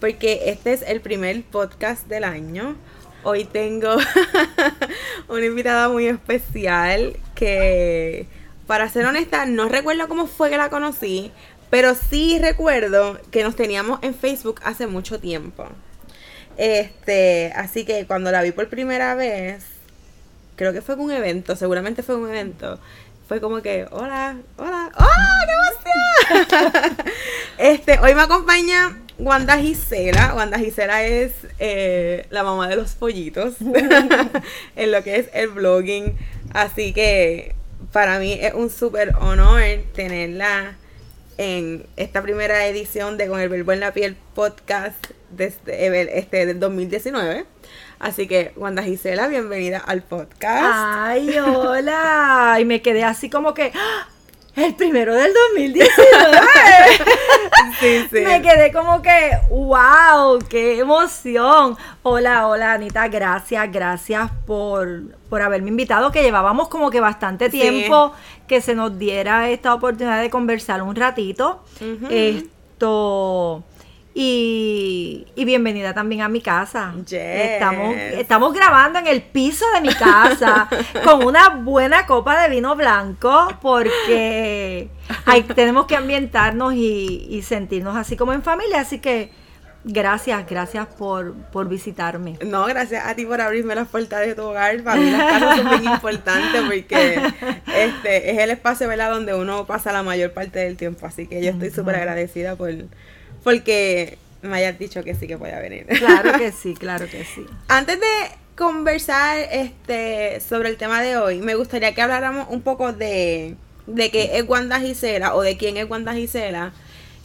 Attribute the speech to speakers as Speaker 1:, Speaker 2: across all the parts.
Speaker 1: porque este es el primer podcast del año. Hoy tengo una invitada muy especial que, para ser honesta, no recuerdo cómo fue que la conocí, pero sí recuerdo que nos teníamos en Facebook hace mucho tiempo. Este, así que cuando la vi por primera vez, creo que fue un evento, seguramente fue un evento. Fue como que, hola, hola, ¡oh, qué emoción! este, hoy me acompaña Wanda Gisela. Wanda Gisela es eh, la mamá de los pollitos en lo que es el blogging. Así que para mí es un súper honor tenerla en esta primera edición de Con el Verbo en la Piel podcast desde este, del 2019. Así que, Wanda Gisela, bienvenida al podcast.
Speaker 2: Ay, hola. Y me quedé así como que, ¡ah! El primero del 2019. sí, sí. Me quedé como que, wow, qué emoción. Hola, hola, Anita, gracias, gracias por, por haberme invitado, que llevábamos como que bastante tiempo que se nos diera esta oportunidad de conversar un ratito. Esto y, bienvenida también a mi casa. Estamos, estamos grabando en el piso de mi casa con una buena copa de vino blanco porque tenemos que ambientarnos y, sentirnos así como en familia. Así que gracias, gracias por, por visitarme.
Speaker 1: No, gracias a ti por abrirme las puertas de tu hogar. Para mí las casas son muy importantes porque este es el espacio ¿verdad? donde uno pasa la mayor parte del tiempo. Así que yo estoy súper agradecida por porque me hayas dicho que sí que puede venir.
Speaker 2: Claro que sí, claro que sí.
Speaker 1: Antes de conversar este sobre el tema de hoy, me gustaría que habláramos un poco de, de qué es Wanda Gisela o de quién es Wanda Gisela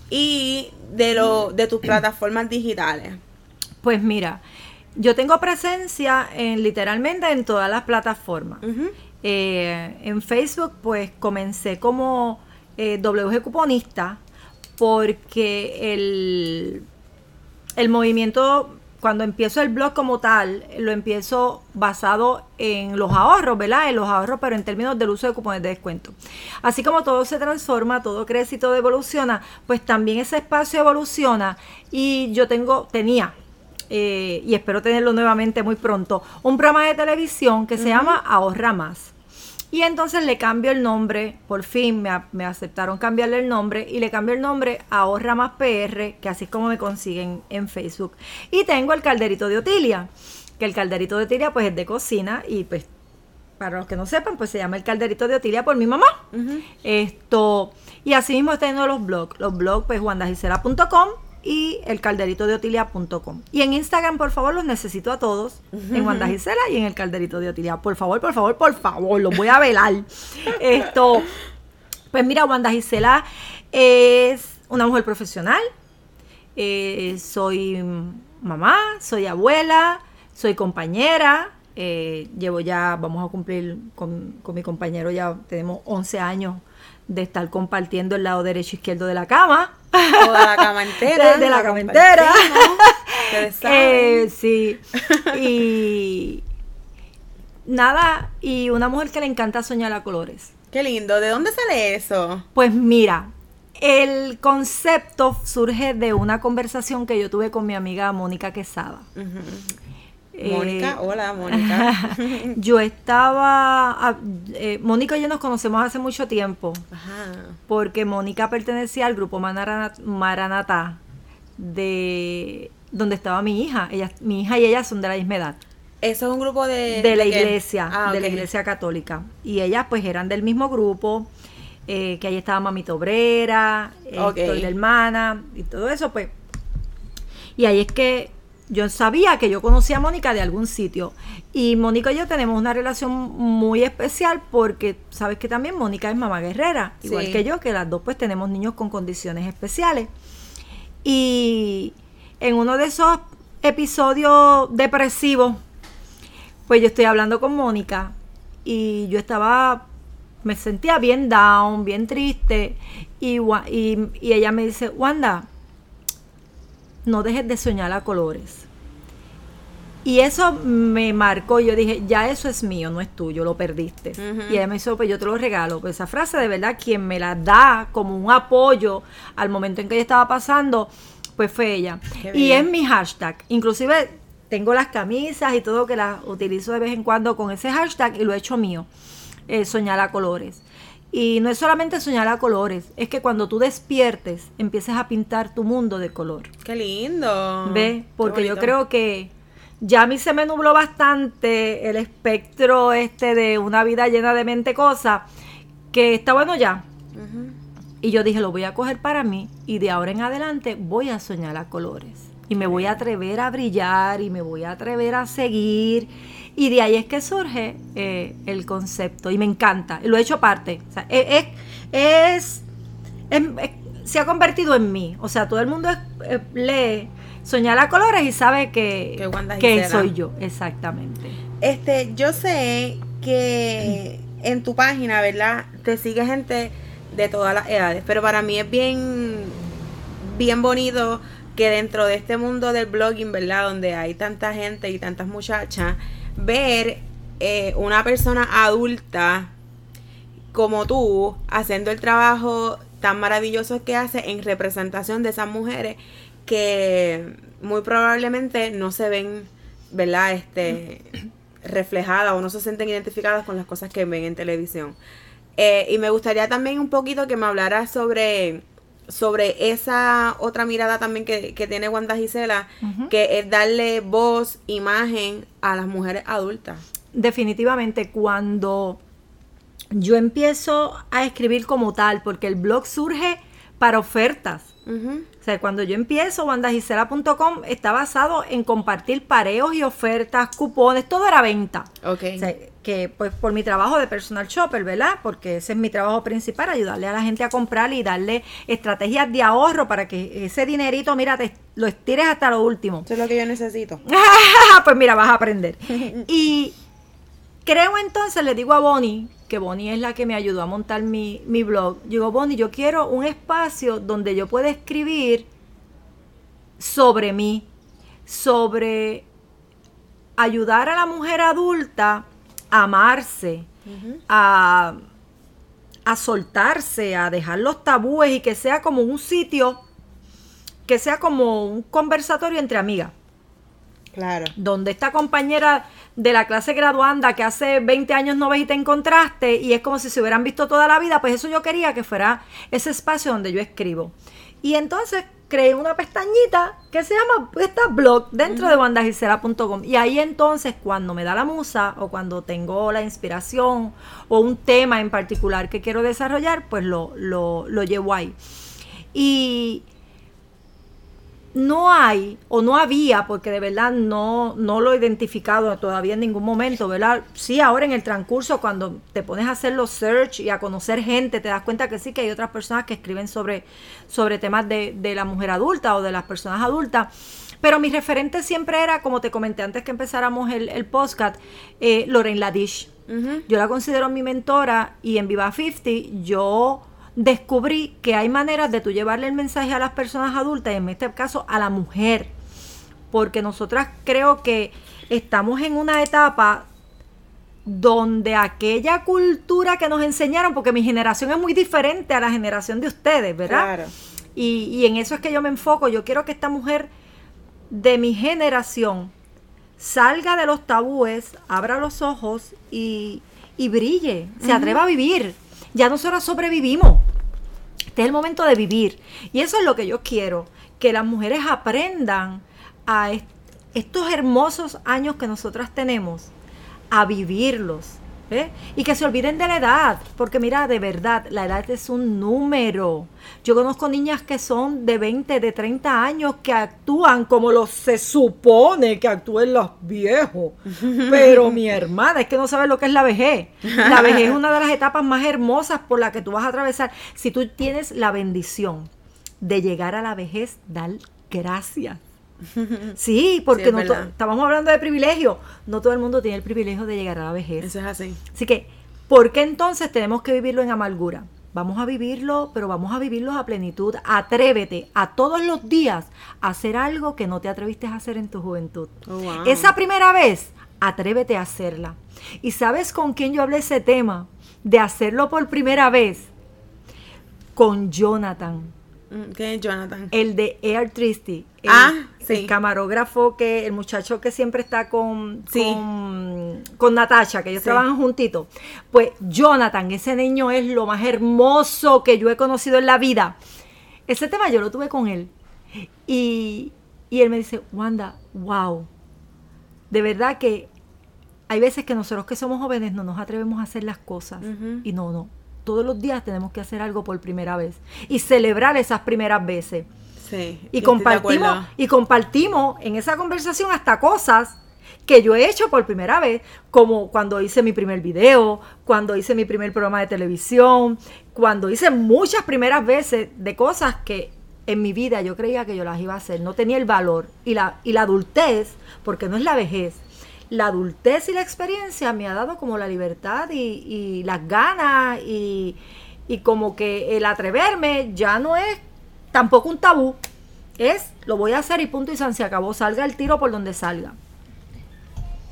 Speaker 1: y de lo de tus plataformas digitales.
Speaker 2: Pues mira, yo tengo presencia en literalmente en todas las plataformas. Eh, en Facebook, pues comencé como eh, WG Cuponista porque el, el movimiento, cuando empiezo el blog como tal, lo empiezo basado en los ahorros, ¿verdad? En los ahorros, pero en términos del uso de cupones de descuento. Así como todo se transforma, todo crece y todo evoluciona, pues también ese espacio evoluciona y yo tengo, tenía, eh, y espero tenerlo nuevamente muy pronto, un programa de televisión que se llama Ahorra Más. Y entonces le cambio el nombre, por fin me, aceptaron cambiarle el nombre y le cambio el nombre a Ahorra Más PR, que así es como me consiguen en Facebook. Y tengo el calderito de Otilia, que el calderito de Otilia pues es de cocina y pues para los que no sepan, pues se llama el calderito de Otilia por mi mamá. Esto, y así mismo en los blogs. Los blogs, pues, wandagisera.com y el calderito de otilia.com. Y en Instagram, por favor, los necesito a todos. En Wanda Gisela y en el calderito de Otilia. Por favor, por favor, por favor, los voy a velar. Esto, pues mira, Wanda Gisela es una mujer profesional. Eh, soy mamá, soy abuela, soy compañera. Eh, llevo ya, vamos a cumplir con, con mi compañero, ya tenemos 11 años de estar compartiendo el lado derecho e izquierdo de la cama.
Speaker 1: O de la cama entera.
Speaker 2: De, la, cama entera. eh, sí. Y nada, y una mujer que le encanta soñar a colores.
Speaker 1: Qué lindo. ¿De dónde sale eso?
Speaker 2: Pues mira, el concepto surge de una conversación que yo tuve con mi amiga Mónica Quesada.
Speaker 1: Mónica, eh, hola Mónica.
Speaker 2: yo estaba, eh, Mónica y yo nos conocemos hace mucho tiempo, porque Mónica pertenecía al grupo Maranatá, de donde estaba mi hija. Ella, mi hija y ella son de la misma edad.
Speaker 1: Eso es un grupo de...
Speaker 2: De la iglesia, ah, de la iglesia católica. Y ellas pues eran del mismo grupo, eh, que ahí estaba Mamita Obrera, okay. la hermana, y todo eso pues. Y ahí es que yo sabía que yo conocía a Mónica de algún sitio. Y Mónica y yo tenemos una relación muy especial porque sabes que también Mónica es mamá guerrera, igual que yo, que las dos pues tenemos niños con condiciones especiales. Y en uno de esos episodio depresivo, pues yo estoy hablando con Mónica y yo estaba, me sentía bien down, bien triste y, y, y ella me dice, Wanda, no dejes de soñar a colores. Y eso me marcó. Yo dije, ya eso es mío, no es tuyo, lo perdiste. Y ella me dijo, pues yo te lo regalo. Pues esa frase, de verdad, quien me la da como un apoyo al momento en que ella estaba pasando, pues fue ella. Y es mi hashtag. Inclusive tengo las camisas y todo que las utilizo de vez en cuando con ese hashtag y lo he hecho mío. Eh, soñar a colores. Y no es solamente soñar a colores, es que cuando tú despiertes, empieces a pintar tu mundo de color.
Speaker 1: Qué lindo.
Speaker 2: ¿Ve? Porque yo creo que ya a mí se me nubló bastante el espectro este de una vida llena de mente cosas, que está bueno ya. Y yo dije, lo voy a coger para mí y de ahora en adelante voy a soñar a colores. Y me voy a atrever a brillar y me voy a atrever a seguir. Y de ahí es que surge eh, el concepto. Y me encanta. Lo he hecho parte. es, es, se ha convertido en mí. O sea, todo el mundo eh, lee soñar a colores y sabe que, que, soy yo, exactamente.
Speaker 1: Este, yo sé que en tu página, ¿verdad? Te sigue gente de todas las edades, pero para mí es bien, bien bonito que dentro de este mundo del blogging, ¿verdad? Donde hay tanta gente y tantas muchachas, ver eh, una persona adulta como tú haciendo el trabajo tan maravilloso que hace en representación de esas mujeres que muy probablemente no se ven, ¿verdad? Este, reflejadas o no se sienten identificadas con las cosas que ven en televisión. Eh, y me gustaría también un poquito que me hablara sobre, sobre esa otra mirada también que, tiene Wanda Gisela, que es darle voz, imagen a las mujeres adultas.
Speaker 2: Definitivamente, cuando yo empiezo a escribir como tal, porque el blog surge para ofertas o sea, cuando yo empiezo, wandagisela.com está basado en compartir pareos y ofertas, cupones, todo era venta.
Speaker 1: Ok.
Speaker 2: O sea, que pues por mi trabajo de personal shopper, ¿verdad? Porque ese es mi trabajo principal, ayudarle a la gente a comprar y darle estrategias de ahorro para que ese dinerito, mira, te lo estires hasta lo último.
Speaker 1: Eso es lo que yo necesito.
Speaker 2: pues mira, vas a aprender. y creo entonces, le digo a Bonnie, que Bonnie es la que me ayudó a montar mi, blog. digo, Bonnie, yo quiero un espacio donde yo pueda escribir sobre mí, sobre ayudar a la mujer adulta a amarse, a, a soltarse, a dejar los tabúes y que sea como un sitio, que sea como un conversatorio entre amigas.
Speaker 1: Claro.
Speaker 2: Donde esta compañera de la clase graduanda que hace 20 años no ves y te encontraste y es como si se hubieran visto toda la vida, pues eso yo quería que fuera ese espacio donde yo escribo. Y entonces creé una pestañita que se llama esta blog dentro de bandagisera.com y ahí entonces cuando me da la musa o cuando tengo la inspiración o un tema en particular que quiero desarrollar, pues lo, lo, lo llevo ahí. Y no hay o no había, porque de verdad no, no lo he identificado todavía en ningún momento, ¿verdad? Sí, ahora en el transcurso, cuando te pones a hacer los search y a conocer gente, te das cuenta que sí, que hay otras personas que escriben sobre, sobre temas de, de la mujer adulta o de las personas adultas. Pero mi referente siempre era, como te comenté antes que empezáramos el, el podcast, eh, Lorraine Ladish. Yo la considero mi mentora y en Viva 50 yo descubrí que hay maneras de tú llevarle el mensaje a las personas adultas, en este caso a la mujer, porque nosotras creo que estamos en una etapa donde aquella cultura que nos enseñaron, porque mi generación es muy diferente a la generación de ustedes, ¿verdad? Claro. Y, en eso es que yo me enfoco. Yo quiero que esta mujer de mi generación salga de los tabúes, abra los ojos y, brille, se atreva a vivir. Ya nosotros sobrevivimos. Este es el momento de vivir. Y eso es lo que yo quiero, que las mujeres aprendan a estos hermosos años que nosotras tenemos, a vivirlos ¿Eh? Y que se olviden de la edad, porque mira, de verdad, la edad es un número. Yo conozco niñas que son de 20, de 30 años que actúan como los se supone que actúen los viejos. Pero mi hermana, es que no sabes lo que es la vejez. La vejez es una de las etapas más hermosas por la que tú vas a atravesar. Si tú tienes la bendición de llegar a la vejez, dar gracias Sí, porque
Speaker 1: Sí,
Speaker 2: no estábamos hablando de privilegio. No todo el mundo tiene el privilegio de llegar a la vejez.
Speaker 1: Eso es así.
Speaker 2: Así que, ¿por qué entonces tenemos que vivirlo en amargura? Vamos a vivirlo, pero vamos a vivirlo a plenitud. Atrévete a todos los días a hacer algo que no te atreviste a hacer en tu juventud.
Speaker 1: Oh, wow.
Speaker 2: Esa primera vez, atrévete a hacerla. ¿Y sabes con quién yo hablé ese tema? De hacerlo por primera vez. Con Jonathan,
Speaker 1: Mm, ¿Quién es Jonathan?
Speaker 2: el de Air Tristy. El,
Speaker 1: Ah,
Speaker 2: el camarógrafo que, el muchacho que siempre está con,
Speaker 1: Sí.
Speaker 2: con, con Natasha, que ellos
Speaker 1: Sí.
Speaker 2: trabajan juntitos. Pues Jonathan, ese niño es lo más hermoso que yo he conocido en la vida. Ese tema yo lo tuve con él. Y, y él me dice, Wanda, wow. De verdad que hay veces que nosotros que somos jóvenes no nos atrevemos a hacer las cosas. Y no, no. Todos los días tenemos que hacer algo por primera vez. Y celebrar esas primeras veces.
Speaker 1: Sí.
Speaker 2: Y compartimos, y compartimos en esa conversación hasta cosas que yo he hecho por primera vez, como cuando hice mi primer video, cuando hice mi primer programa de televisión, cuando hice muchas primeras veces de cosas que en mi vida yo creía que yo las iba a hacer, no tenía el valor y la, y la adultez, porque no es la vejez, la adultez y la experiencia me ha dado como la libertad y, y las ganas y, y como que el atreverme ya no es tampoco un tabú. Es, lo voy a hacer y punto y se acabó. Salga el tiro por donde salga.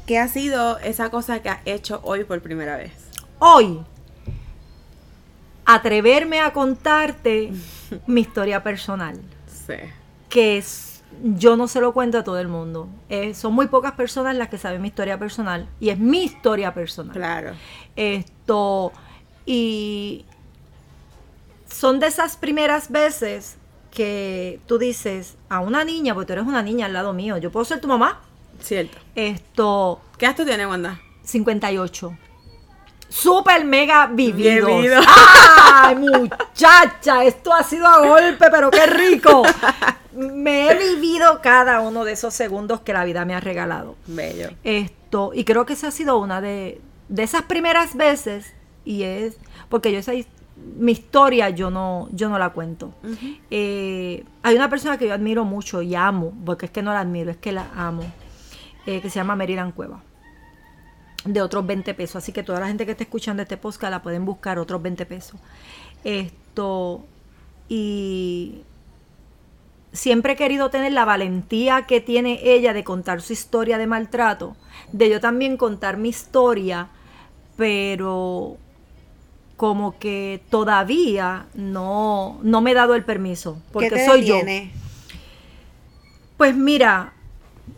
Speaker 1: ¿Qué ha sido esa cosa que has hecho hoy por primera vez?
Speaker 2: Hoy, atreverme a contarte mi historia personal.
Speaker 1: Sí.
Speaker 2: Que es, yo no se lo cuento a todo el mundo. Eh, son muy pocas personas las que saben mi historia personal. Y es mi historia personal.
Speaker 1: Claro.
Speaker 2: Esto, y son de esas primeras veces que tú dices a una niña, porque tú eres una niña al lado mío, yo puedo ser tu mamá.
Speaker 1: Cierto.
Speaker 2: Esto,
Speaker 1: ¿Qué edad tú tienes, Wanda?
Speaker 2: 58. Super mega vividos.
Speaker 1: Vivido.
Speaker 2: ¡Ay, muchacha! Esto ha sido a golpe, pero qué rico. Me he vivido cada uno de esos segundos que la vida me ha regalado.
Speaker 1: Bello.
Speaker 2: Esto, y creo que esa ha sido una de, de esas primeras veces, y es, porque yo esa mi historia yo no, yo no la cuento. Eh, hay una persona que yo admiro mucho y amo, porque es que no la admiro, es que la amo, eh, que se llama Maryland Cueva, de otros 20 pesos. Así que toda la gente que esté escuchando este podcast la pueden buscar otros 20 pesos. Esto, y siempre he querido tener la valentía que tiene ella de contar su historia de maltrato, de yo también contar mi historia, pero como que todavía no, no me he dado el permiso, porque
Speaker 1: ¿Qué te
Speaker 2: soy yo. Pues mira,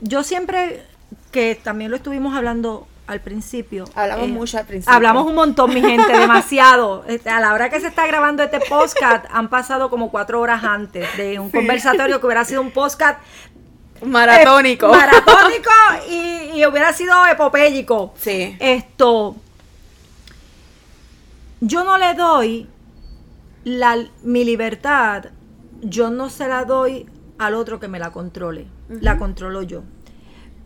Speaker 2: yo siempre, que también lo estuvimos hablando al principio. eh,
Speaker 1: Hablamos mucho al principio.
Speaker 2: Hablamos un montón, mi gente, demasiado. Este, A la hora que se está grabando este podcast, han pasado como cuatro horas antes de un conversatorio que hubiera sido un podcast
Speaker 1: Maratónico.
Speaker 2: eh, maratónico y, y hubiera sido epopélico.
Speaker 1: Sí.
Speaker 2: Esto, yo no le doy la, mi libertad, yo no se la doy al otro que me la controle, la controlo yo.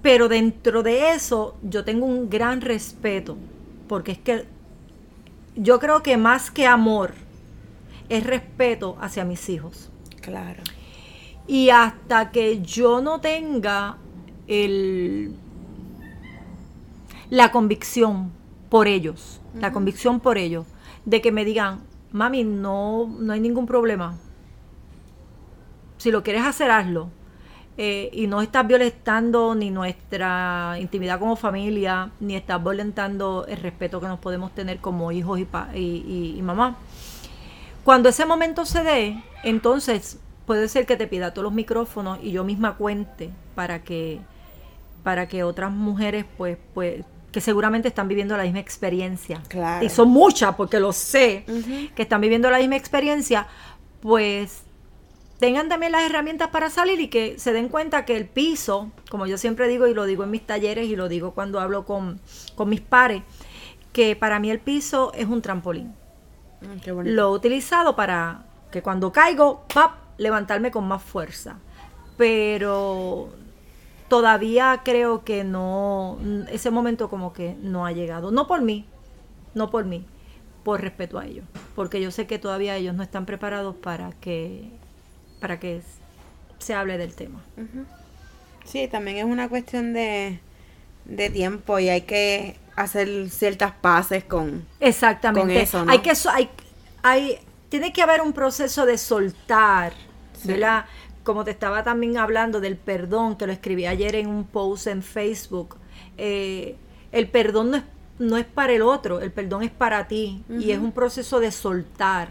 Speaker 2: Pero dentro de eso yo tengo un gran respeto, porque es que yo creo que más que amor es respeto hacia mis hijos.
Speaker 1: Claro.
Speaker 2: Y hasta que yo no tenga el, la convicción por ellos, la convicción por ellos, de que me digan, mami, no, no hay ningún problema. Si lo quieres hacer, hazlo. Eh, y no estás violentando ni nuestra intimidad como familia, ni estás violentando el respeto que nos podemos tener como hijos y, mamá. Cuando ese momento se dé, entonces puede ser que te pida todos los micrófonos y yo misma cuente para que para que otras mujeres pues pues que seguramente están viviendo la misma experiencia.
Speaker 1: Claro.
Speaker 2: Y son muchas porque lo sé que están viviendo la misma experiencia, pues tengan también las herramientas para salir y que se den cuenta que el piso, como yo siempre digo y lo digo en mis talleres y lo digo cuando hablo con, con mis pares, que para mí el piso es un trampolín.
Speaker 1: Mm, qué bonito.
Speaker 2: Lo he utilizado para que cuando caigo, ¡pap! levantarme con más fuerza. Pero todavía creo que no, ese momento como que no ha llegado. No por mí, no por mí, por respeto a ellos. Porque yo sé que todavía ellos no están preparados para que, para que se hable del tema.
Speaker 1: Sí, también es una cuestión de, de tiempo y hay que hacer ciertas paces con,
Speaker 2: Exactamente. eso. Hay que, hay, hay, tiene que haber un proceso de soltar, ¿verdad? Como te estaba también hablando del perdón, que lo escribí ayer en un post en Facebook. Eh, el perdón no es, no es para el otro, el perdón es para ti. Y es un proceso de soltar,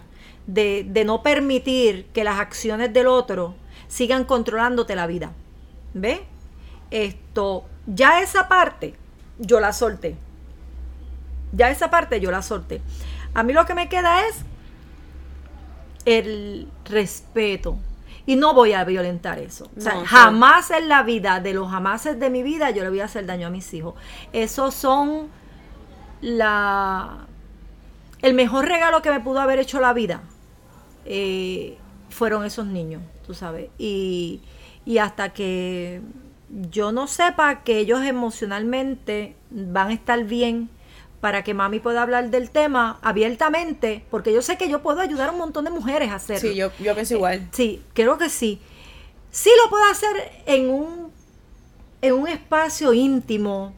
Speaker 2: de, de no permitir que las acciones del otro sigan controlándote la vida. ¿Ve? Esto, ya esa parte, yo la solté. Ya esa parte yo la solté. A mí lo que me queda es el respeto. Y no voy a violentar eso. O sea, jamás en la vida, de los jamases de mi vida, yo le voy a hacer daño a mis hijos. Esos son la el mejor regalo que me pudo haber hecho la vida. Eh, fueron esos niños, tú sabes. Y, y hasta que yo no sepa que ellos emocionalmente van a estar bien para que mami pueda hablar del tema abiertamente, porque yo sé que yo puedo ayudar a un montón de mujeres a hacerlo.
Speaker 1: Sí, yo, yo pienso igual.
Speaker 2: sí, creo que sí. Sí lo puedo hacer en un, en un espacio íntimo,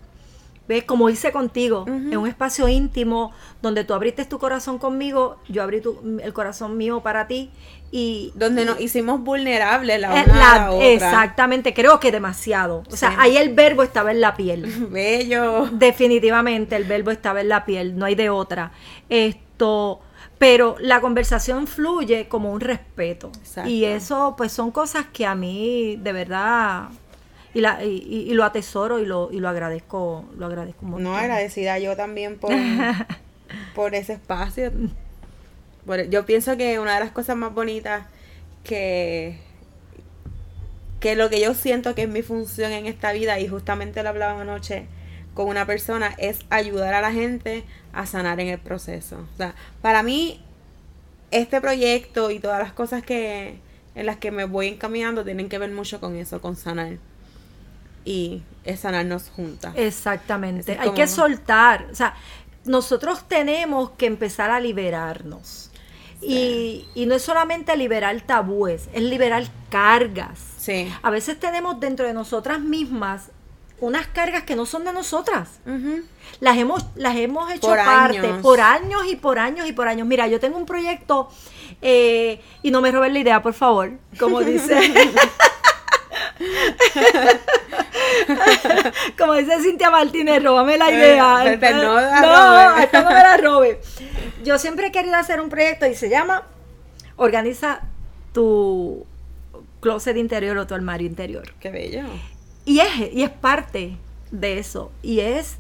Speaker 2: ¿ves? Como hice contigo, en un espacio íntimo donde tú abriste tu corazón conmigo, yo abrí el corazón mío para ti y
Speaker 1: donde nos hicimos vulnerables la una a la otra.
Speaker 2: Exactamente, creo que demasiado. O sea, ahí el verbo estaba en la piel.
Speaker 1: Bello.
Speaker 2: Definitivamente el verbo estaba en la piel, no hay de otra. Esto, pero la conversación fluye como un respeto. Y eso pues son cosas que a mí de verdad y, la, y, lo atesoro y lo, y lo agradezco, lo agradezco mucho.
Speaker 1: No, agradecida yo también por, por ese espacio yo pienso que una de las cosas más bonitas que, que lo que yo siento que es mi función en esta vida, y justamente lo hablaba anoche con una persona, es ayudar a la gente a sanar en el proceso. O sea, para mí, este proyecto y todas las cosas que en las que me voy encaminando tienen que ver mucho con eso, con sanar. Y es sanarnos juntas.
Speaker 2: Exactamente. Hay que soltar. O sea, nosotros tenemos que empezar a liberarnos. Y, no es solamente liberar tabúes, es liberar cargas.
Speaker 1: Sí.
Speaker 2: A veces tenemos dentro de nosotras mismas unas cargas que no son de nosotras. Las hemos, las hemos hecho parte por años y por años y por años. Mira, yo tengo un proyecto eh, y no me roben la idea, por favor, como dice. Como dice Cintia Martínez, róbame la idea.
Speaker 1: Eh, no,
Speaker 2: no, esta no me la robe. Yo siempre he querido hacer un proyecto y se llama Organiza tu closet interior o tu armario interior.
Speaker 1: Qué bello.
Speaker 2: Y es, y es parte de eso. Y es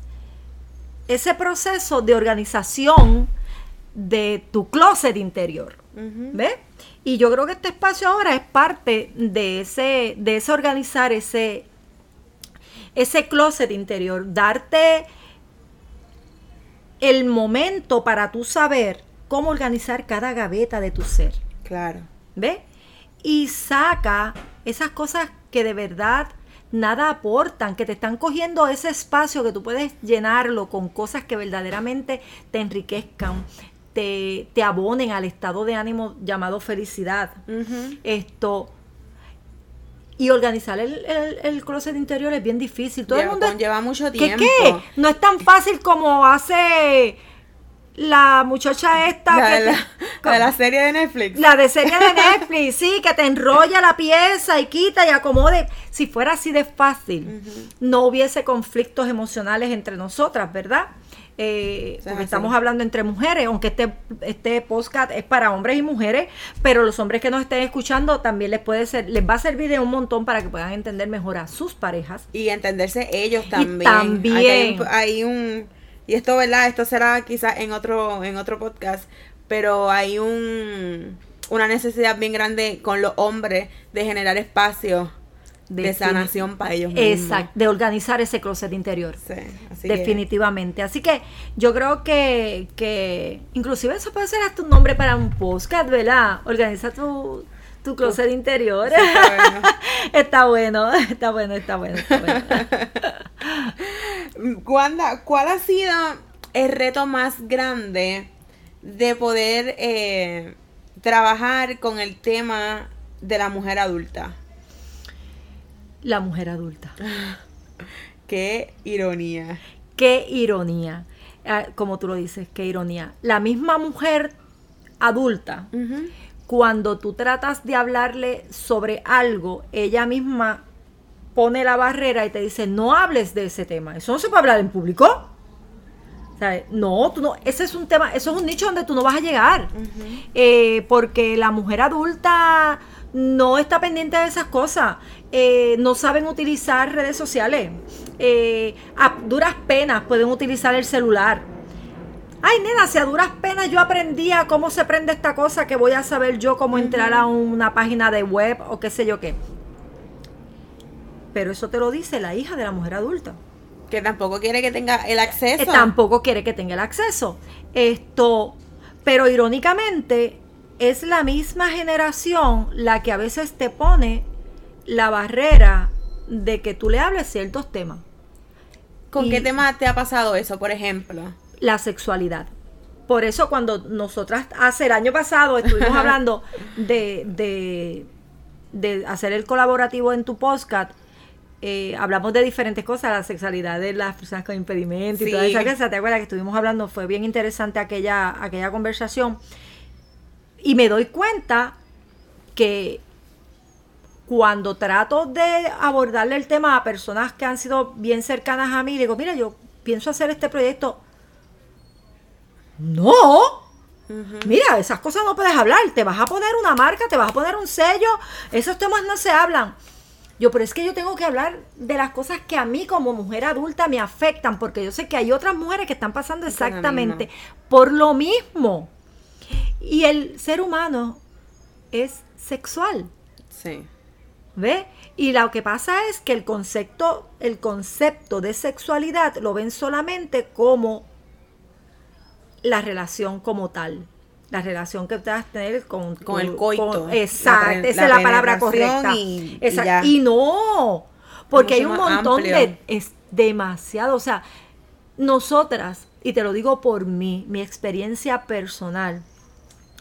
Speaker 2: ese proceso de organización de tu closet interior. ¿Ves? Y yo creo que este espacio ahora es parte de ese, de ese organizar ese, ese closet interior, darte el momento para tú saber cómo organizar cada gaveta de tu ser.
Speaker 1: Claro.
Speaker 2: ¿Ves? Y saca esas cosas que de verdad nada aportan, que te están cogiendo ese espacio que tú puedes llenarlo con cosas que verdaderamente te enriquezcan, te, te abonen al estado de ánimo llamado felicidad. Esto y organizar el, el, closet interior es bien difícil. Todo el mundo
Speaker 1: lleva mucho tiempo.
Speaker 2: ¿Qué qué? No es tan fácil como hace la muchacha esta
Speaker 1: la, de la, serie de Netflix.
Speaker 2: La de serie de Netflix, sí, que te enrolla la pieza y quita y acomode. Si fuera así de fácil, no hubiese conflictos emocionales entre nosotras, ¿verdad? Eh, porque estamos hablando entre mujeres, aunque este, este podcast es para hombres y mujeres, pero los hombres que nos estén escuchando también les puede ser, les va a servir de un montón para que puedan entender mejor a sus parejas.
Speaker 1: Y entenderse ellos también.
Speaker 2: Y también.
Speaker 1: Hay, un, y esto, ¿verdad? Esto será quizás en otro, en otro podcast, pero hay un una necesidad bien grande con los hombres de generar espacio de, sanación para ellos mismos.
Speaker 2: Exacto, de organizar ese closet interior.
Speaker 1: Sí,
Speaker 2: Definitivamente. Así que yo creo que, que inclusive eso puede ser hasta un nombre para un podcast, ¿verdad? Organiza tu, tu closet interior. está, bueno. está bueno, está bueno, está bueno,
Speaker 1: ¿cuál ha sido el reto más grande de poder eh, trabajar con el tema de la mujer adulta?
Speaker 2: La mujer adulta.
Speaker 1: Qué ironía.
Speaker 2: Qué ironía. Ah, como tú lo dices, qué ironía. La misma mujer adulta, cuando tú tratas de hablarle sobre algo, ella misma pone la barrera y te dice, no hables de ese tema. Eso no se puede hablar en público. No, tú no, ese es un tema, eso es un nicho donde tú no vas a llegar. Eh, porque la mujer adulta no está pendiente de esas cosas. Eh, no saben utilizar redes sociales. Eh, a duras penas pueden utilizar el celular. Ay, nena, si a duras penas yo aprendía cómo se prende esta cosa, que voy a saber yo cómo entrar a una página de web o qué sé yo qué. Pero eso te lo dice la hija de la mujer adulta.
Speaker 1: Que tampoco quiere que tenga el acceso.
Speaker 2: tampoco quiere que tenga el acceso. Esto, pero irónicamente, es la misma generación la que a veces te pone la barrera de que tú le hables ciertos temas.
Speaker 1: ¿Con qué tema te ha pasado eso, por ejemplo?
Speaker 2: La sexualidad. Por eso cuando nosotras hace el año pasado estuvimos hablando de, de, de hacer el colaborativo en tu podcast, eh, hablamos de diferentes cosas, la sexualidad de las personas con impedimento y toda esa cosa. ¿Te acuerdas que estuvimos hablando? Fue bien interesante aquella, aquella conversación. Y me doy cuenta que cuando trato de abordarle el tema a personas que han sido bien cercanas a mí, digo, mira, yo pienso hacer este proyecto. No, Mira, esas cosas no puedes hablar. Te vas a poner una marca, te vas a poner un sello. Esos temas no se hablan. Yo, pero es que yo tengo que hablar de las cosas que a mí como mujer adulta me afectan, porque yo sé que hay otras mujeres que están pasando exactamente por lo mismo. Y el ser humano es sexual.
Speaker 1: Sí.
Speaker 2: ¿Ve? Y lo que pasa es que el concepto, el concepto de sexualidad lo ven solamente como la relación como tal la relación que te vas a tener con,
Speaker 1: con el coito.
Speaker 2: exacto, esa es la palabra correcta. Y, y, no, porque hay un montón de... Es demasiado, o sea, nosotras, y te lo digo por mí, mi experiencia personal,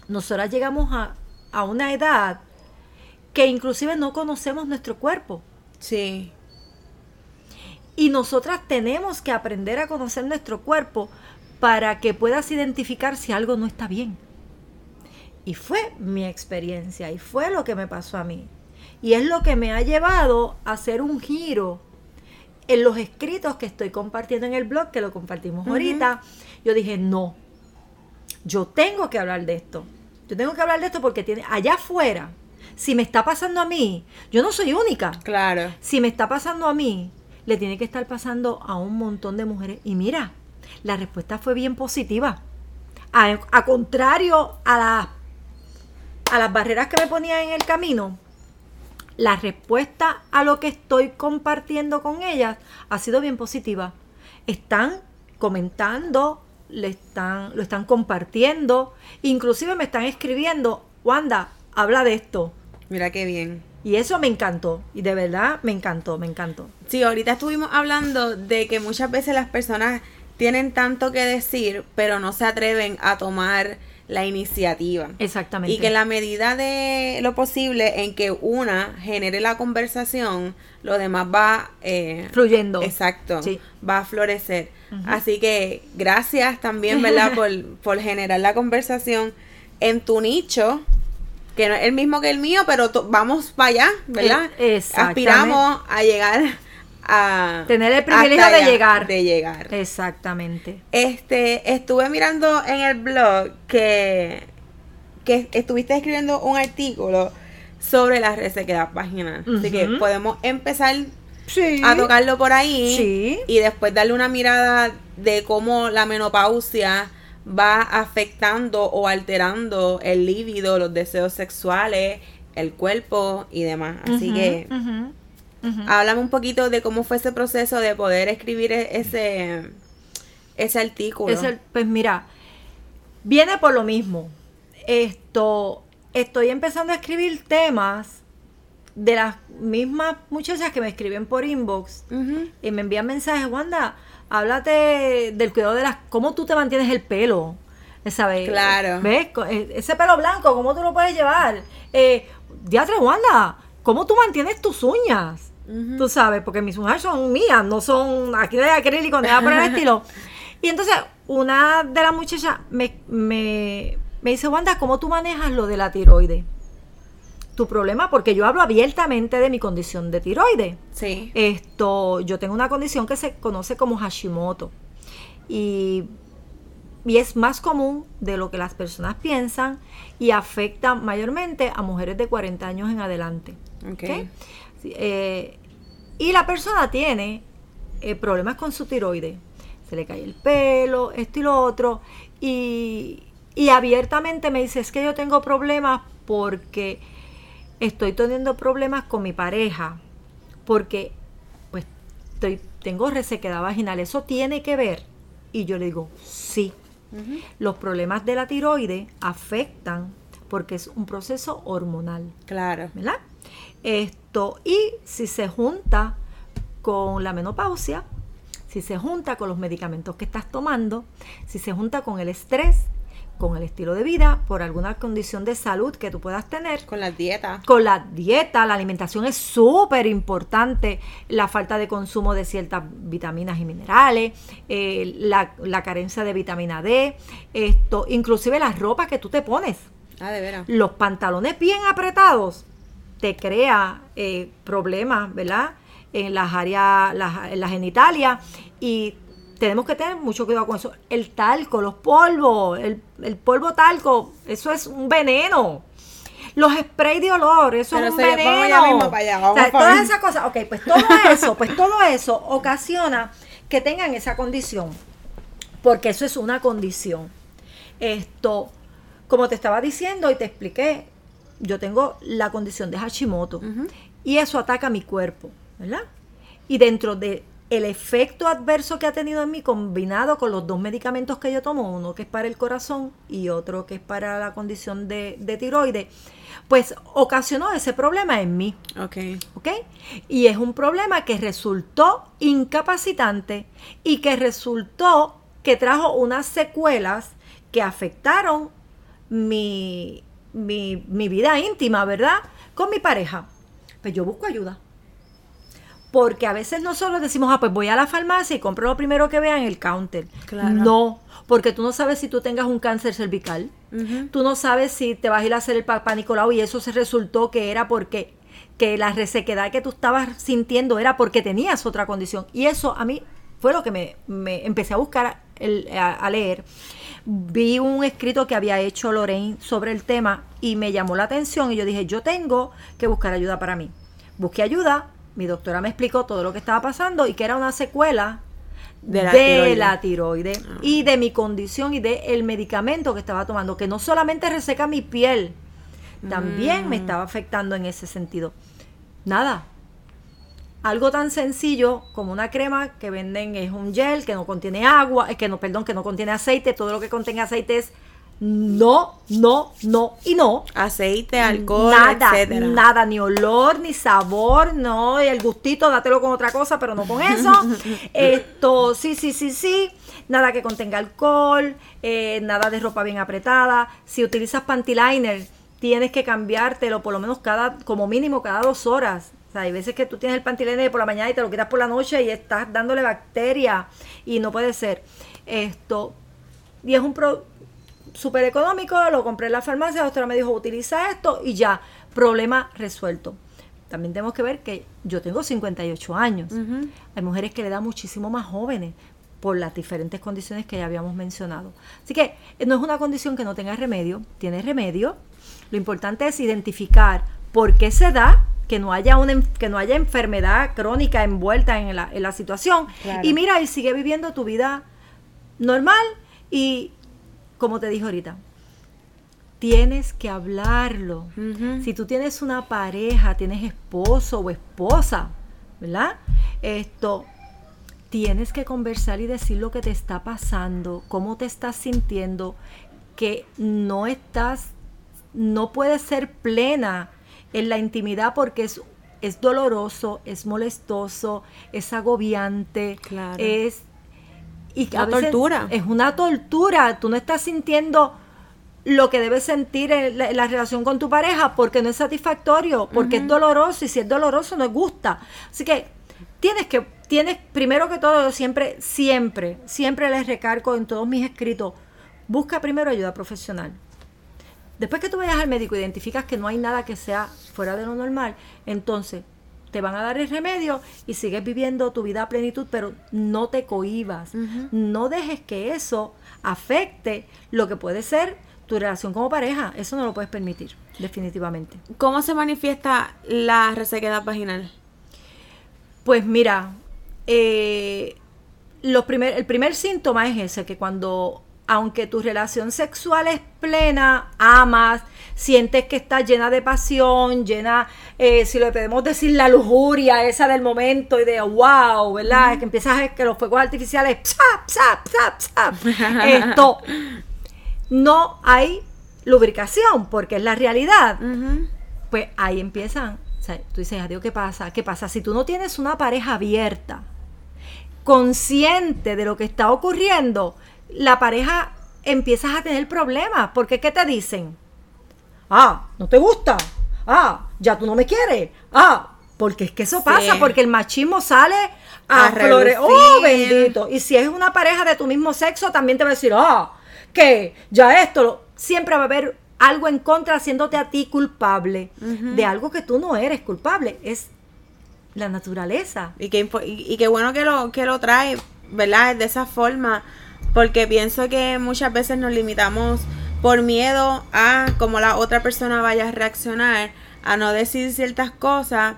Speaker 2: nosotras llegamos a, a una edad que inclusive no conocemos nuestro cuerpo.
Speaker 1: Sí.
Speaker 2: Y nosotras tenemos que aprender a conocer nuestro cuerpo para que puedas identificar si algo no está bien. Y fue mi experiencia y fue lo que me pasó a mí. Y es lo que me ha llevado a hacer un giro en los escritos que estoy compartiendo en el blog, que lo compartimos ahorita. Yo dije, no, yo tengo que hablar de esto. Yo tengo que hablar de esto porque tiene allá afuera, si me está pasando a mí, yo no soy única.
Speaker 1: Claro.
Speaker 2: Si me está pasando a mí, le tiene que estar pasando a un montón de mujeres. Y mira, la respuesta fue bien positiva. A, a contrario a las a las barreras que me ponía en el camino, la respuesta a lo que estoy compartiendo con ellas ha sido bien positiva. Están comentando, le están, lo están compartiendo, inclusive me están escribiendo, Wanda, habla de esto.
Speaker 1: Mira qué bien.
Speaker 2: Y eso me encantó, y de verdad me encantó, me encantó.
Speaker 1: Sí, ahorita estuvimos hablando de que muchas veces las personas tienen tanto que decir, pero no se atreven a tomar la iniciativa.
Speaker 2: Exactamente.
Speaker 1: Y que en la medida de lo posible en que una genere la conversación, lo demás va
Speaker 2: eh, fluyendo.
Speaker 1: Exacto. Va a florecer. Así que gracias también, ¿verdad? por, por generar la conversación en tu nicho que no es el mismo que el mío, pero vamos para allá, ¿verdad?
Speaker 2: Eh,
Speaker 1: Aspiramos a llegar
Speaker 2: tener el privilegio de llegar.
Speaker 1: De llegar.
Speaker 2: Exactamente.
Speaker 1: Este, estuve mirando en el blog que, que estuviste escribiendo un artículo sobre la resequedad vaginal. Así que podemos empezar a tocarlo por ahí y después darle una mirada de cómo la menopausia va afectando o alterando el líbido, los deseos sexuales, el cuerpo y demás. Así que Háblame un poquito de cómo fue ese proceso de poder escribir e-, ese, ese artículo.
Speaker 2: pues mira, viene por lo mismo. Esto, estoy empezando a escribir temas de las mismas muchachas que me escriben por inbox y me envían mensajes, Wanda, háblate del cuidado de las, cómo tú te mantienes el pelo, ¿sabes?
Speaker 1: Claro.
Speaker 2: ¿Ves? E-, ese pelo blanco, ¿cómo tú lo puedes llevar? Eh, Diatre, Wanda, ¿cómo tú mantienes tus uñas? Tú sabes, porque mis uñas son mías, no son, aquí hay acrílico, nada por el estilo. Y entonces una de las muchachas me, me, me dice, Wanda, ¿cómo tú manejas lo de la tiroides? Tu problema, porque yo hablo abiertamente de mi condición de tiroides.
Speaker 1: Sí.
Speaker 2: Esto, yo tengo una condición que se conoce como Hashimoto. Y, y es más común de lo que las personas piensan y afecta mayormente a mujeres de 40 años en adelante.
Speaker 1: Ok.
Speaker 2: Eh, y la persona tiene eh, problemas con su tiroides. Se le cae el pelo, esto y lo otro. Y, y abiertamente me dice, es que yo tengo problemas porque estoy teniendo problemas con mi pareja porque pues estoy, tengo resequedad vaginal. ¿Eso tiene que ver? Y yo le digo, sí. Los problemas de la tiroide afectan porque es un proceso hormonal.
Speaker 1: Claro.
Speaker 2: ¿Verdad? Esto, y si se junta con la menopausia, si se junta con los medicamentos que estás tomando, si se junta con el estrés, con el estilo de vida, por alguna condición de salud que tú puedas tener.
Speaker 1: Con la dieta.
Speaker 2: Con la dieta, la alimentación es súper importante, la falta de consumo de ciertas vitaminas y minerales, eh, la, carencia de vitamina D, esto, inclusive las ropas que tú te pones.
Speaker 1: Ah, de veras.
Speaker 2: Los pantalones bien apretados te crea eh, problemas, ¿verdad? En las áreas, las, en la genitalia y tenemos que tener mucho cuidado con eso. El talco, los polvos, el, polvo talco, eso es un veneno. Los sprays de olor, eso es un veneno. todas esas cosas, ok, pues todo eso, pues todo eso ocasiona que tengan esa condición. Porque eso es una condición. Esto, como te estaba diciendo y te expliqué, yo tengo la condición de Hashimoto y eso ataca mi cuerpo, ¿verdad? Y dentro de el efecto adverso que ha tenido en mí combinado con los dos medicamentos que yo tomo, uno que es para el corazón y otro que es para la condición de, tiroides, pues ocasionó ese problema en mí.
Speaker 1: Ok.
Speaker 2: Ok. Y es un problema que resultó incapacitante y que resultó que trajo unas secuelas que afectaron mi, mi, mi vida íntima, ¿verdad? Con mi pareja. Pues yo busco ayuda. Porque a veces nosotros decimos, ah, pues voy a la farmacia y compro lo primero que vea en el counter. No, porque tú no sabes si tú tengas un cáncer cervical. Tú no sabes si te vas a ir a hacer el papá Nicolau y eso se resultó que era porque que la resequedad que tú estabas sintiendo era porque tenías otra condición. Y eso a mí fue lo que me, me empecé a buscar a, a, leer. Vi un escrito que había hecho Lorraine sobre el tema y me llamó la atención y yo dije, yo tengo que buscar ayuda para mí. Busqué ayuda, mi doctora me explicó todo lo que estaba pasando y que era una secuela de la tiroides, ah. y de mi condición y del el medicamento que estaba tomando, que no solamente reseca mi piel, también me mm. estaba afectando en ese sentido. Nada. Algo tan sencillo como una crema que venden es un gel que no contiene agua, es que no, perdón, que no contiene aceite, todo lo que contenga aceite es no, no, no y no.
Speaker 1: Aceite, alcohol,
Speaker 2: nada, Nada, ni olor, ni sabor, no, y el gustito, dátelo con otra cosa, pero no con eso. Esto, sí, sí, sí, sí. Nada que contenga alcohol, eh, nada de ropa bien apretada. Si utilizas panty liner, tienes que cambiártelo por lo menos cada, como mínimo cada dos horas. O sea, hay veces que tú tienes el panty liner por la mañana y te lo quitas por la noche y estás dándole bacteria y no puede ser. Esto, y es un pro, súper económico, lo compré en la farmacia, la doctora me dijo, utiliza esto y ya, problema resuelto. También tenemos que ver que yo tengo 58 años. Hay mujeres que le dan muchísimo más jóvenes por las diferentes condiciones que ya habíamos mencionado. Así que eh, no es una condición que no tenga remedio, tiene remedio. Lo importante es identificar por qué se da, que no haya una que no haya enfermedad crónica envuelta en la, en la situación. Y mira, y sigue viviendo tu vida normal y como te dije ahorita, tienes que hablarlo. Si tú tienes una pareja, tienes esposo o esposa, ¿verdad? Esto, tienes que conversar y decir lo que te está pasando, cómo te estás sintiendo, que no estás, no puedes ser plena en la intimidad porque es, es doloroso, es molestoso, es agobiante, es
Speaker 1: y tortura.
Speaker 2: Es una tortura. Tú no estás sintiendo lo que debes sentir en la, relación con tu pareja porque no es satisfactorio, porque es doloroso y si es doloroso no gusta. Así que tienes que, tienes, primero que todo, yo siempre, siempre, siempre les recargo en todos mis escritos, busca primero ayuda profesional. Después que tú vayas al médico, identificas que no hay nada que sea fuera de lo normal, entonces te van a dar el remedio y sigues viviendo tu vida a plenitud, pero no te cohibas. No dejes que eso afecte lo que puede ser tu relación como pareja. Eso no lo puedes permitir, definitivamente.
Speaker 1: ¿Cómo se manifiesta la resequedad vaginal?
Speaker 2: Pues mira, eh, primer, el primer síntoma es ese, que cuando aunque tu relación sexual es plena, amas, sientes que está llena de pasión, llena, eh, si lo podemos decir, la lujuria esa del momento y de wow, ¿verdad? Que empiezas a que los fuegos artificiales, esto, no hay lubricación, porque es la realidad. Pues ahí empiezan, o sea, tú dices, adiós, ¿qué pasa? ¿Qué pasa? Si tú no tienes una pareja abierta, consciente de lo que está ocurriendo, la pareja empiezas a tener problemas. Porque ¿qué te dicen? Ah, no te gusta. Ah, ya tú no me quieres. Ah, porque es que eso pasa, porque el machismo sale a, flores. Oh, bendito. Y si es una pareja de tu mismo sexo, también te va a decir, ah, que ya esto, siempre va a haber algo en contra haciéndote a ti culpable de algo que tú no eres culpable. Es la naturaleza.
Speaker 1: Y qué, y, qué bueno que lo, que lo trae, ¿verdad? De esa forma porque pienso que muchas veces nos limitamos por miedo a cómo la otra persona vaya a reaccionar, a no decir ciertas cosas.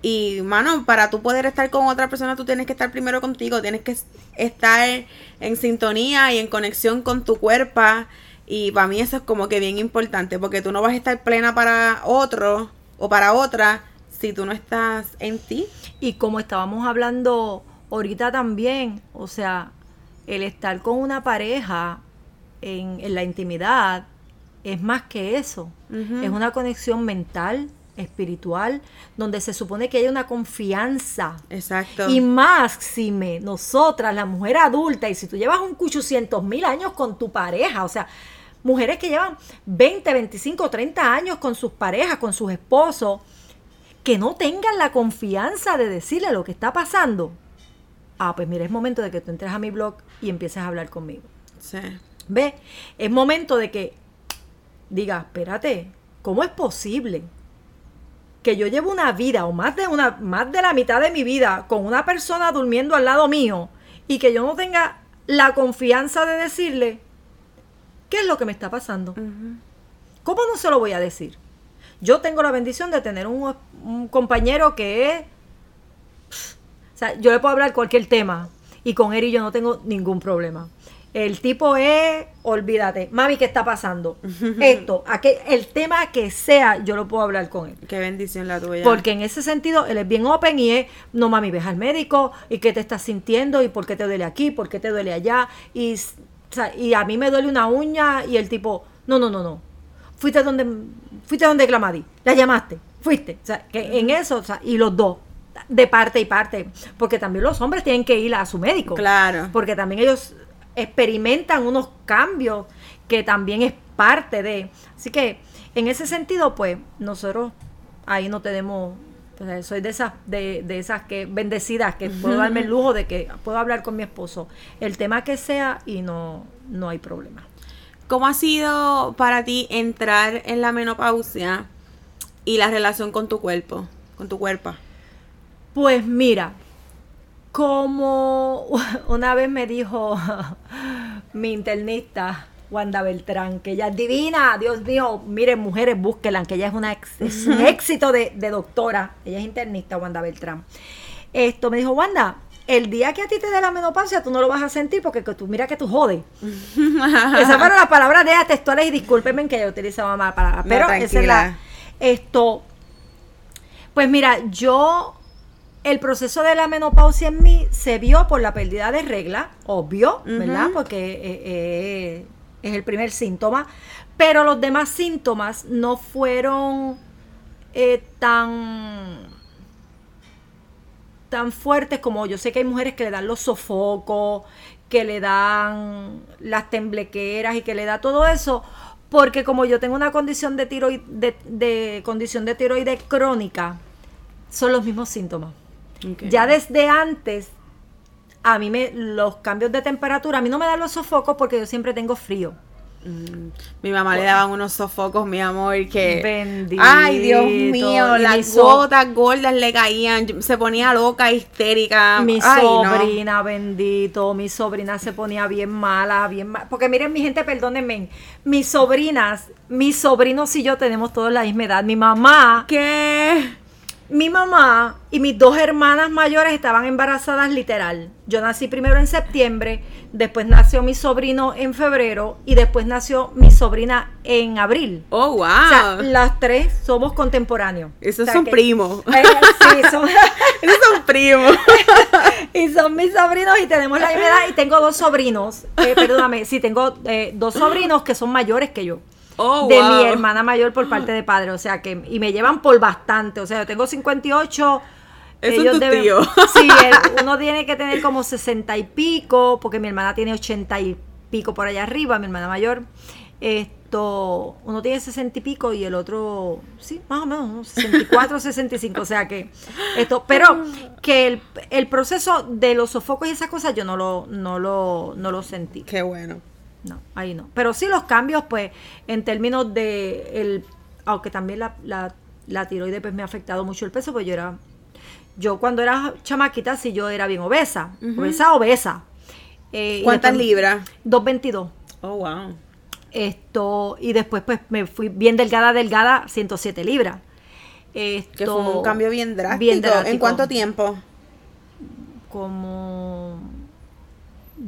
Speaker 1: Y, mano, para tú poder estar con otra persona, tú tienes que estar primero contigo, tienes que estar en sintonía y en conexión con tu cuerpo. Y para mí eso es como que bien importante, porque tú no vas a estar plena para otro o para otra si tú no estás en ti.
Speaker 2: Y como estábamos hablando ahorita también, o sea, el estar con una pareja en, la intimidad es más que eso. Es una conexión mental, espiritual, donde se supone que hay una confianza.
Speaker 1: Exacto.
Speaker 2: Y máxime, nosotras, la mujer adulta, y si tú llevas un 800 mil años con tu pareja, o sea, mujeres que llevan 20, 25, 30 años con sus parejas, con sus esposos, que no tengan la confianza de decirle lo que está pasando, ah, pues mira, es momento de que tú entres a mi blog y empieces a hablar conmigo.
Speaker 1: Sí.
Speaker 2: ¿Ve? Es momento de que diga, espérate, ¿cómo es posible que yo llevo una vida o más de una más de la mitad de mi vida con una persona durmiendo al lado mío y que yo no tenga la confianza de decirle qué es lo que me está pasando? ¿Cómo no se lo voy a decir? Yo tengo la bendición de tener un, un compañero que es o sea, yo le puedo hablar cualquier tema y con él y yo no tengo ningún problema. El tipo es, olvídate, mami, ¿qué está pasando? Esto, el tema que sea, yo lo puedo hablar con él.
Speaker 1: Qué bendición la tuya.
Speaker 2: Porque en ese sentido, él es bien open y es, no mami, ves al médico y qué te estás sintiendo y por qué te duele aquí, por qué te duele allá. Y, y a mí me duele una uña y el tipo, no, no, no, no. Fuiste donde, fuiste donde Clamadi, la llamaste, fuiste. O sea, que en eso, o sea, y los dos de parte y parte, porque también los hombres tienen que ir a su médico.
Speaker 1: Claro.
Speaker 2: Porque también ellos experimentan unos cambios que también es parte de. Así que en ese sentido, pues nosotros ahí no tenemos pues, soy de esas de, de, esas que bendecidas que puedo darme el lujo de que puedo hablar con mi esposo el tema que sea y no no hay problema.
Speaker 1: ¿Cómo ha sido para ti entrar en la menopausia y la relación con tu cuerpo, con tu cuerpo?
Speaker 2: Pues mira, como una vez me dijo mi internista, Wanda Beltrán, que ella es divina, Dios mío, miren mujeres, búsquenla, que ella es, una es un éxito de, doctora, ella es internista, Wanda Beltrán. Esto me dijo, Wanda, el día que a ti te dé la menopausia, tú no lo vas a sentir porque tú mira que tú jodes. Esas fueron las palabras de ella textuales y discúlpenme que yo utilizaba más palabras. Pero esa es la. Esto. Pues mira, yo el proceso de la menopausia en mí se vio por la pérdida de regla, obvio, ¿verdad? Porque eh, eh, es el primer síntoma, pero los demás síntomas no fueron eh, tan tan fuertes como yo sé que hay mujeres que le dan los sofocos, que le dan las temblequeras y que le da todo eso, Porque como yo tengo una condición de tiroide, de, de condición de tiroides crónica, son los mismos síntomas. Ya desde antes, a mí me, los cambios de temperatura, a mí no me dan los sofocos porque yo siempre tengo frío.
Speaker 1: Mm, Mi mamá le daban unos sofocos, mi amor, que...
Speaker 2: Bendito.
Speaker 1: Ay, Dios mío,
Speaker 2: Y
Speaker 1: las
Speaker 2: so-
Speaker 1: gotas gordas le caían, se ponía loca, histérica.
Speaker 2: Mi
Speaker 1: Ay, no.
Speaker 2: sobrina, bendito, mi sobrina se ponía bien mala, bien mala. Porque miren, mi gente, perdónenme, mis sobrinas, mis sobrinos y yo tenemos todos la misma edad. Mi mamá,
Speaker 1: ¿Qué?
Speaker 2: Mi mamá y mis dos hermanas mayores estaban embarazadas literal. Yo nací primero en septiembre, después nació mi sobrino en febrero y después nació mi sobrina en abril.
Speaker 1: Oh, wow.
Speaker 2: O sea, las tres somos contemporáneos.
Speaker 1: Esos
Speaker 2: O sea
Speaker 1: son
Speaker 2: que-
Speaker 1: primos.
Speaker 2: Eh, sí, son-
Speaker 1: Esos son primos.
Speaker 2: y son mis sobrinos y tenemos la misma edad y tengo dos sobrinos, eh, perdóname, sí, tengo eh, dos sobrinos que son mayores que yo.
Speaker 1: Oh,
Speaker 2: de
Speaker 1: wow.
Speaker 2: mi hermana mayor por parte de padre, o sea que, y me llevan por bastante, o sea, yo tengo 58.
Speaker 1: Esos
Speaker 2: ellos
Speaker 1: tus
Speaker 2: deben-
Speaker 1: tíos.
Speaker 2: Sí, el- uno tiene que tener como 60 y pico, porque mi hermana tiene 80 y pico por allá arriba, mi hermana mayor. Esto, uno tiene 60 y pico y el otro, sí, más o menos, ¿no? 64, 65, o sea que esto, pero que el, el proceso de los sofocos y esas cosas yo no lo, no lo, no lo sentí.
Speaker 1: Qué bueno.
Speaker 2: No, ahí no. Pero sí los cambios, pues, en términos de el, aunque también la, la, la tiroides pues me ha afectado mucho el peso, pues yo era, yo cuando era chamaquita sí yo era bien obesa, obesa, obesa. Eh,
Speaker 1: ¿Cuántas libras?
Speaker 2: 222.
Speaker 1: Oh, wow.
Speaker 2: Esto, y después pues me fui bien delgada, delgada, 107 libras. Esto,
Speaker 1: Que fue un cambio bien drástico.
Speaker 2: bien
Speaker 1: ¿En cuánto tiempo?
Speaker 2: como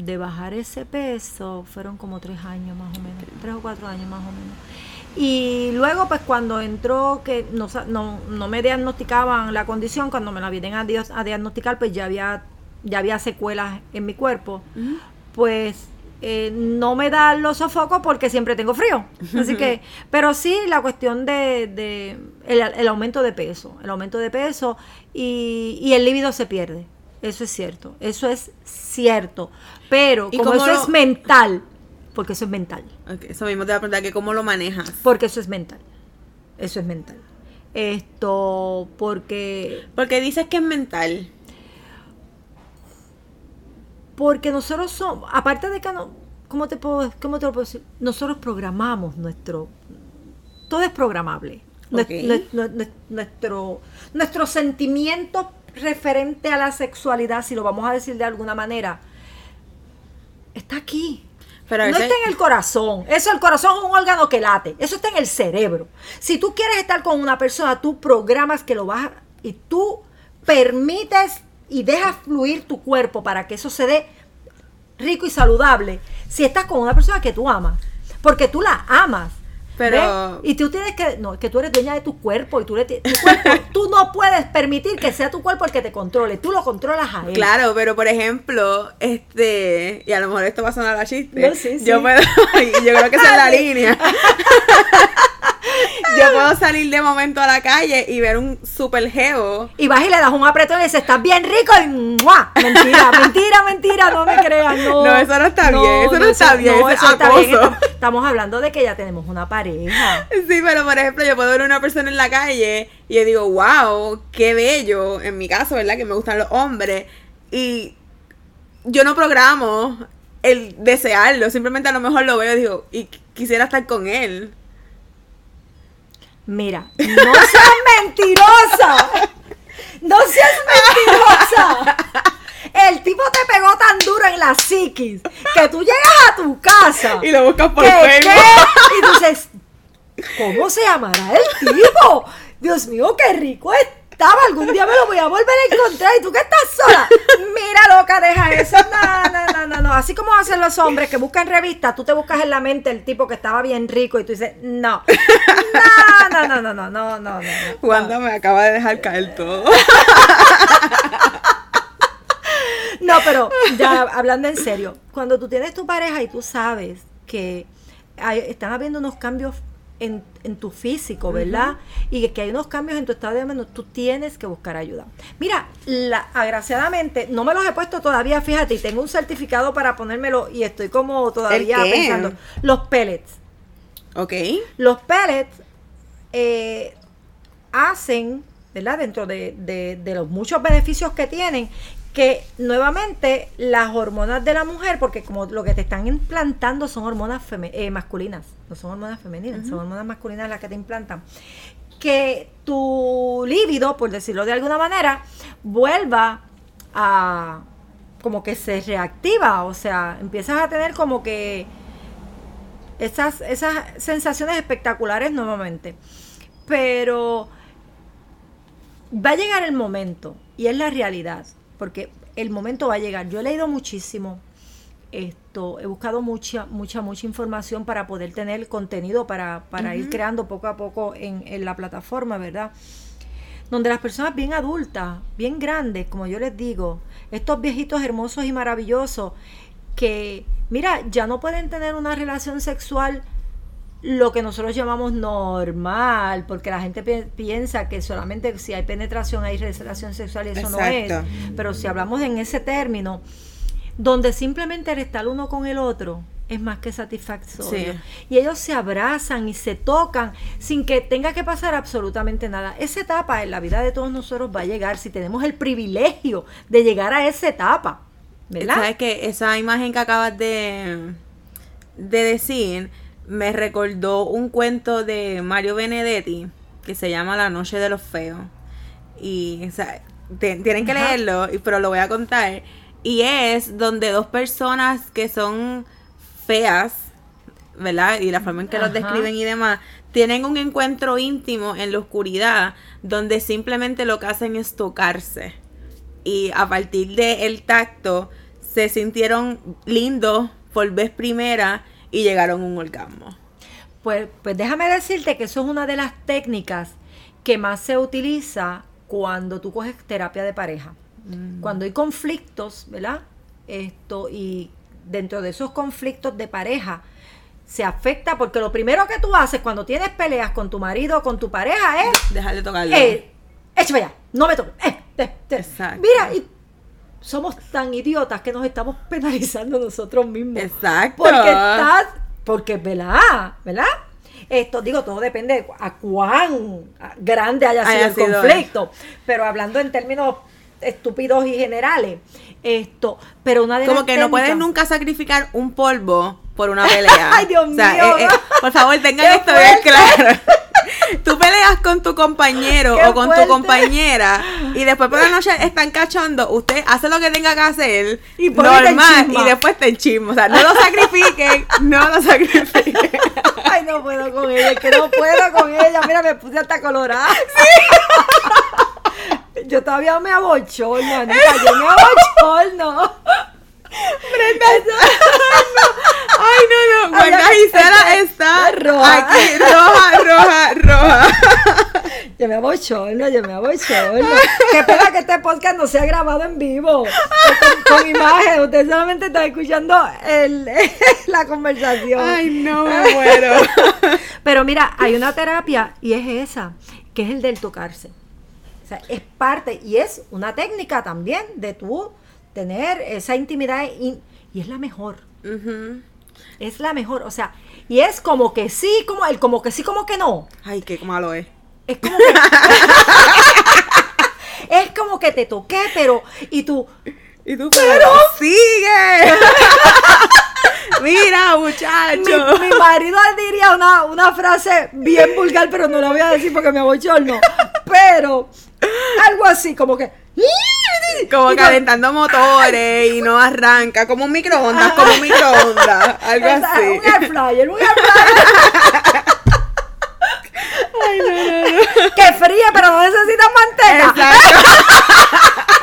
Speaker 2: de bajar ese peso fueron como tres años más o menos, tres o cuatro años más o menos. Y luego, pues cuando entró, que no, no, no me diagnosticaban la condición, cuando me la vienen a, dios- a diagnosticar, pues ya había, ya había secuelas en mi cuerpo, pues eh, no me da los sofocos porque siempre tengo frío. Así que, pero sí la cuestión de, de el, el aumento de peso, el aumento de peso y, y el líbido se pierde. Eso es cierto, eso es cierto. Pero
Speaker 1: ¿Y
Speaker 2: como eso
Speaker 1: lo-
Speaker 2: es mental, porque eso es mental,
Speaker 1: eso mismo te voy a preguntar que cómo lo manejas.
Speaker 2: porque eso es mental, eso es mental. Esto, porque
Speaker 1: Porque dices que es mental.
Speaker 2: Porque nosotros somos, aparte de que no, ¿cómo te puedo, cómo te lo puedo decir? Nosotros programamos nuestro, todo es programable. Nuestro, nuestro sentimiento referente a la sexualidad, si lo vamos a decir de alguna manera, está aquí.
Speaker 1: Pero
Speaker 2: no está en el corazón. Eso, el corazón es un órgano que late. Eso está en el cerebro. Si tú quieres estar con una persona, tú programas que lo vas y tú permites y dejas fluir tu cuerpo para que eso se dé rico y saludable. Si estás con una persona que tú amas, porque tú la amas.
Speaker 1: Pero-
Speaker 2: ¿ves? Y tú tienes que, no, que tú eres dueña de tu cuerpo y tú, le tu cuerpo, tú no puedes permitir que sea tu cuerpo el que te controle, tú lo controlas a él.
Speaker 1: Claro, pero por ejemplo, este, y a lo mejor esto va a sonar a chiste.
Speaker 2: No, sí, sí.
Speaker 1: Yo y yo creo que esa es la línea. Yo puedo salir de momento a la calle y ver un super geo.
Speaker 2: Y vas y le das un apretón y dices, estás bien rico y ¡mua! Mentira, mentira, mentira, no me creas, no.
Speaker 1: No, eso no está bien, eso no está bien, eso es
Speaker 2: está bien. Estamos, hablando de que ya tenemos una pareja.
Speaker 1: Sí, pero por ejemplo, yo puedo ver a una persona en la calle y yo digo, wow, qué bello. En mi caso, ¿verdad? Que me gustan los hombres. Y yo no programo el desearlo. Simplemente a lo mejor lo veo y digo, y qu- quisiera estar con él.
Speaker 2: Mira, no seas mentirosa. No seas mentirosa. El tipo te pegó tan duro en la psiquis que tú llegas a tu casa.
Speaker 1: Y lo buscas por
Speaker 2: ¿Qué,
Speaker 1: Facebook.
Speaker 2: Y dices, ¿cómo se llamará el tipo? Dios mío, qué rico estaba. Algún día me lo voy a volver a encontrar. ¿Y tú que estás sola? Mira, loca, deja eso. No, no, no. Así como hacen los hombres que buscan revistas, tú te buscas en la mente el tipo que estaba bien rico y tú dices, no. No, no, no, no, no, no, no, no.
Speaker 1: Wanda me acaba de dejar caer todo.
Speaker 2: No, pero ya hablando en serio, cuando tú tienes tu pareja y tú sabes que hay- están habiendo unos cambios en, en tu físico, ¿verdad? Y que hay unos cambios en tu estado de ánimo, tú tienes que buscar ayuda. Mira, la, agraciadamente, no me los he puesto todavía, fíjate, y tengo un certificado para ponérmelo y estoy como todavía pensando. Los pellets.
Speaker 1: Ok.
Speaker 2: Los pellets eh, hacen, ¿verdad? Dentro de, de- de los muchos beneficios que tienen, que nuevamente las hormonas de la mujer, porque como lo que te están implantando son hormonas eh, masculinas, no son hormonas femeninas, son hormonas masculinas las que te implantan, que tu líbido, por decirlo de alguna manera, vuelva a como que se reactiva, o sea, empiezas a tener como que esas, esas sensaciones espectaculares nuevamente. Pero va a llegar el momento, y es la realidad, porque el momento va a llegar. Yo he leído muchísimo esto, he buscado mucha, mucha, mucha información para poder tener contenido para, para ir creando poco a poco en, en la plataforma, ¿verdad? donde las personas bien adultas, bien grandes, como yo les digo, estos viejitos hermosos y maravillosos, que, mira, ya no pueden tener una relación sexual lo que nosotros llamamos normal, porque la gente pi- piensa que solamente si hay penetración hay relación sexual y eso no es. Pero si hablamos en ese término, donde simplemente el estar uno con el otro es más que satisfactorio.
Speaker 1: Sí.
Speaker 2: Y ellos se abrazan y se tocan sin que tenga que pasar absolutamente nada. Esa etapa en la vida de todos nosotros va a llegar si tenemos el privilegio de llegar a esa etapa. ¿Verdad?
Speaker 1: ¿Sabes que Esa imagen que acabas de, de decir me recordó un cuento de Mario Benedetti que se llama La Noche de los Feos. Y o sea, te- tienen que
Speaker 2: Ajá.
Speaker 1: leerlo, pero lo voy a contar. Y es donde dos personas que son feas, ¿verdad? Y la forma en que los describen y demás, tienen un encuentro íntimo en la oscuridad donde simplemente lo que hacen es tocarse. Y a partir del tacto se sintieron lindos por vez primera y llegaron a un orgasmo.
Speaker 2: Pues, pues déjame decirte que eso es una de las técnicas que más se utiliza cuando tú coges terapia de pareja. Cuando hay conflictos, ¿verdad? Esto, y dentro de esos conflictos de pareja se afecta porque lo primero que tú haces cuando tienes peleas con tu marido o con tu pareja es
Speaker 1: Dejar de tocarlo.
Speaker 2: eh, échame allá, no me toques. eh.
Speaker 1: Exacto.
Speaker 2: Mira, y somos tan idiotas que nos estamos penalizando nosotros mismos.
Speaker 1: Exacto.
Speaker 2: Porque estás, porque ¿verdad? ¿verdad? Esto, digo, todo depende de a cuán grande haya sido
Speaker 1: Haya
Speaker 2: el
Speaker 1: sido.
Speaker 2: conflicto. Pero hablando en términos estúpidos y generales, esto, pero una de
Speaker 1: Como
Speaker 2: las
Speaker 1: que no puedes nunca sacrificar un polvo por una pelea.
Speaker 2: Ay, Dios
Speaker 1: O sea,
Speaker 2: mío.
Speaker 1: eh, eh, por favor, tengan esto bien claro. Tú peleas con tu compañero
Speaker 2: Qué
Speaker 1: o con
Speaker 2: fuerte.
Speaker 1: tu compañera y después por la noche están cachando, usted hace lo que tenga que hacer
Speaker 2: Y
Speaker 1: normal y después te enchisma. O sea, no lo sacrifiquen, no lo sacrifiquen.
Speaker 2: Ay, no puedo con ella, que no puedo con ella. Mira, me puse hasta colorada. Yo todavía me abochorno, Anita, yo me abochorno.
Speaker 1: Brenda, ay no, no,
Speaker 2: ya-
Speaker 1: Gisela
Speaker 2: está roja.
Speaker 1: aquí, roja, roja, roja.
Speaker 2: Yo me abochorno, yo me abochorno. Qué pena que este podcast no sea grabado en vivo, con, con imagen. Usted solamente está escuchando el, la conversación.
Speaker 1: Ay no, me muero.
Speaker 2: Pero mira, hay una terapia y es esa, que es el del tocarse. O sea, es parte y es una técnica también de tú tener esa intimidad in- y es la mejor. Es la mejor, o sea, y es como que sí, como el como que sí, como que no.
Speaker 1: Ay, qué malo es.
Speaker 2: Es como que Es como que te toqué, pero y tú
Speaker 1: Y tú, pero sigue. Mira,
Speaker 2: mi,
Speaker 1: muchacho.
Speaker 2: mi marido diría una, una frase bien vulgar, pero no la voy a decir porque me abochorno. Pero algo así, como que.
Speaker 1: Como calentando motores y no arranca, como un microondas, como un microondas, algo así.
Speaker 2: Un air fryer, un air fryer.
Speaker 1: Ay, no, no, no.
Speaker 2: que fríe, pero no necesita manteca.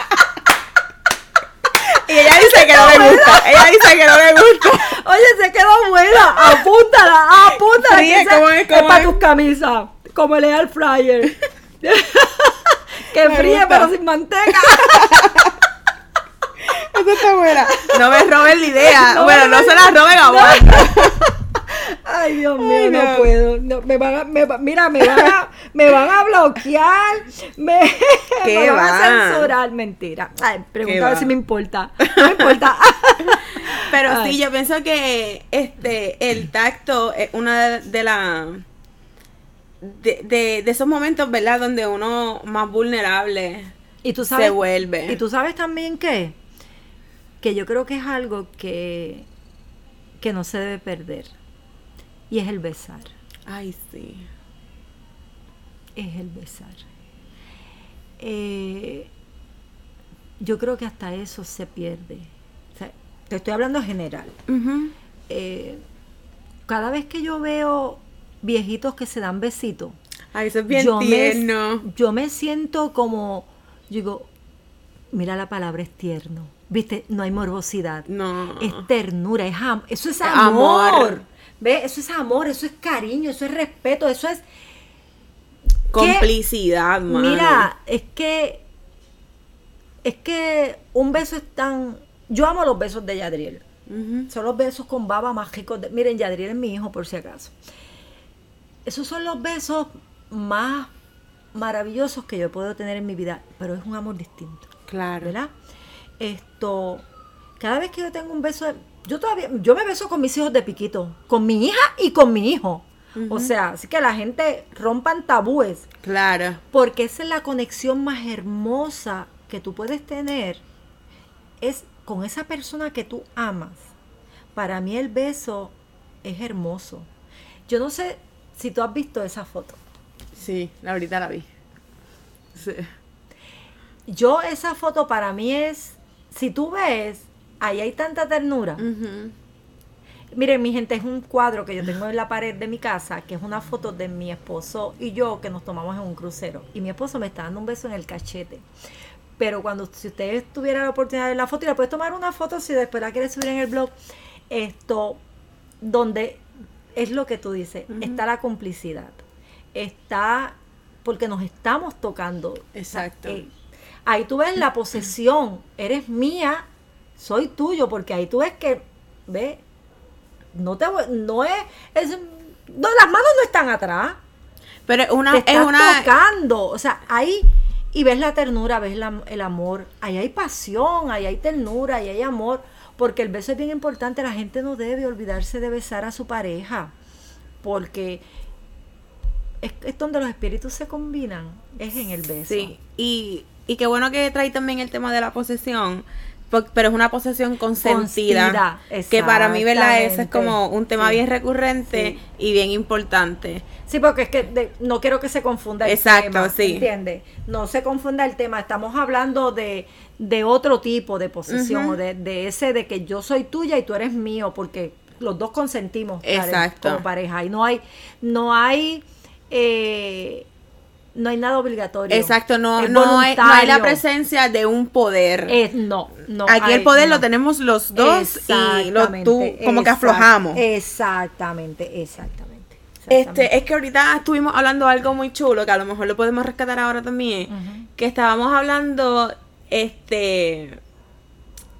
Speaker 1: Y ella dice que no le gusta. Ella dice que no le gusta.
Speaker 2: Oye, se quedó buena. Apúntala, apúntala.
Speaker 1: Fríe,
Speaker 2: que esa
Speaker 1: ¿cómo es? ¿Cómo
Speaker 2: para
Speaker 1: es?
Speaker 2: tus camisas. Como el air fryer. que
Speaker 1: gusta.
Speaker 2: pero sin manteca.
Speaker 1: Eso está buena. No me roben la idea.
Speaker 2: No
Speaker 1: bueno, no se la roben a Wanda.
Speaker 2: Ay, Dios mío,
Speaker 1: Ay,
Speaker 2: no.
Speaker 1: no.
Speaker 2: puedo. No, me van a, me mira, me van a, me van a bloquear. Me,
Speaker 1: ¿Qué
Speaker 2: me van a
Speaker 1: va?
Speaker 2: censurar. Mentira. Ay,
Speaker 1: ¿Qué
Speaker 2: pregunta a ver si me importa. No me importa.
Speaker 1: Pero sí, yo pienso que este el tacto es una de, las de, de, de, esos momentos, ¿verdad? Donde uno más vulnerable
Speaker 2: ¿Y tú sabes,
Speaker 1: se vuelve.
Speaker 2: Y tú sabes también que, que yo creo que es algo que, que no se debe perder. Y es el besar.
Speaker 1: Ay, sí.
Speaker 2: Es el besar. Eh, yo creo que hasta eso se pierde. te estoy hablando en general. Eh, cada vez que yo veo viejitos que se dan besitos,
Speaker 1: Ay, eso es bien yo tierno.
Speaker 2: Me, yo me siento como, digo, mira la palabra es tierno. Viste, no hay morbosidad.
Speaker 1: No.
Speaker 2: Es ternura, es eso es amor. ¿Ve? Eso es amor, eso es cariño, eso es respeto, eso es
Speaker 1: complicidad,
Speaker 2: Mira, es que es que un beso es tan yo amo los besos de Yadriel. Son los besos con baba más ricos. Miren, Yadriel es mi hijo, por si acaso. Esos son los besos más maravillosos que yo puedo tener en mi vida, pero es un amor distinto.
Speaker 1: Claro.
Speaker 2: ¿Verdad? Esto, cada vez que yo tengo un beso, yo todavía, yo me beso con mis hijos de piquito, con mi hija y con mi hijo. O sea, así que la gente rompan tabúes.
Speaker 1: Claro.
Speaker 2: Porque esa es la conexión más hermosa que tú puedes tener. Es con esa persona que tú amas. Para mí el beso es hermoso. Yo no sé si tú has visto esa foto.
Speaker 1: Sí, ahorita la vi. Sí.
Speaker 2: Yo esa foto para mí es, si tú ves, ahí hay tanta ternura. Miren, mi gente, es un cuadro que yo tengo en la pared de mi casa, que es una foto de mi esposo y yo que nos tomamos en un crucero. Y mi esposo me está dando un beso en el cachete. Pero cuando, si ustedes tuvieran la oportunidad de ver la foto, y la puedes tomar una foto si después la quieres subir en el blog, esto, donde es lo que tú dices, está la complicidad, está porque nos estamos tocando.
Speaker 1: Exacto.
Speaker 2: Eh, ahí tú ves la posesión, eres mía, soy tuyo, porque ahí tú ves que, ve, no te no es, es no, las manos no están atrás.
Speaker 1: Pero una, es una
Speaker 2: tocando, o sea, ahí y ves la ternura, ves el amor, ahí hay pasión, ahí hay ternura, ahí hay amor, porque el beso es bien importante, la gente no debe olvidarse de besar a su pareja, porque es, es donde los espíritus se combinan, es en el beso.
Speaker 1: Sí, y, y qué bueno que trae también el tema de la posesión, pero es una posesión consentida. que para mí, ¿verdad? Ese es como un tema bien recurrente y bien importante.
Speaker 2: Sí, porque es que no quiero que se confunda
Speaker 1: el tema. Exacto, sí.
Speaker 2: ¿Entiendes? No se confunda el tema. Estamos hablando de, de otro tipo de posesión, o de, de, ese de que yo soy tuya y tú eres mío, porque los dos consentimos
Speaker 1: Exacto.
Speaker 2: como pareja. Y no hay, no hay eh, no hay nada obligatorio.
Speaker 1: Exacto, no, no hay, no, hay, la presencia de un poder.
Speaker 2: no, no.
Speaker 1: Aquí el poder lo tenemos los dos y lo, tú como que aflojamos.
Speaker 2: Exactamente, exactamente,
Speaker 1: Este, es que ahorita estuvimos hablando algo muy chulo que a lo mejor lo podemos rescatar ahora también, que estábamos hablando este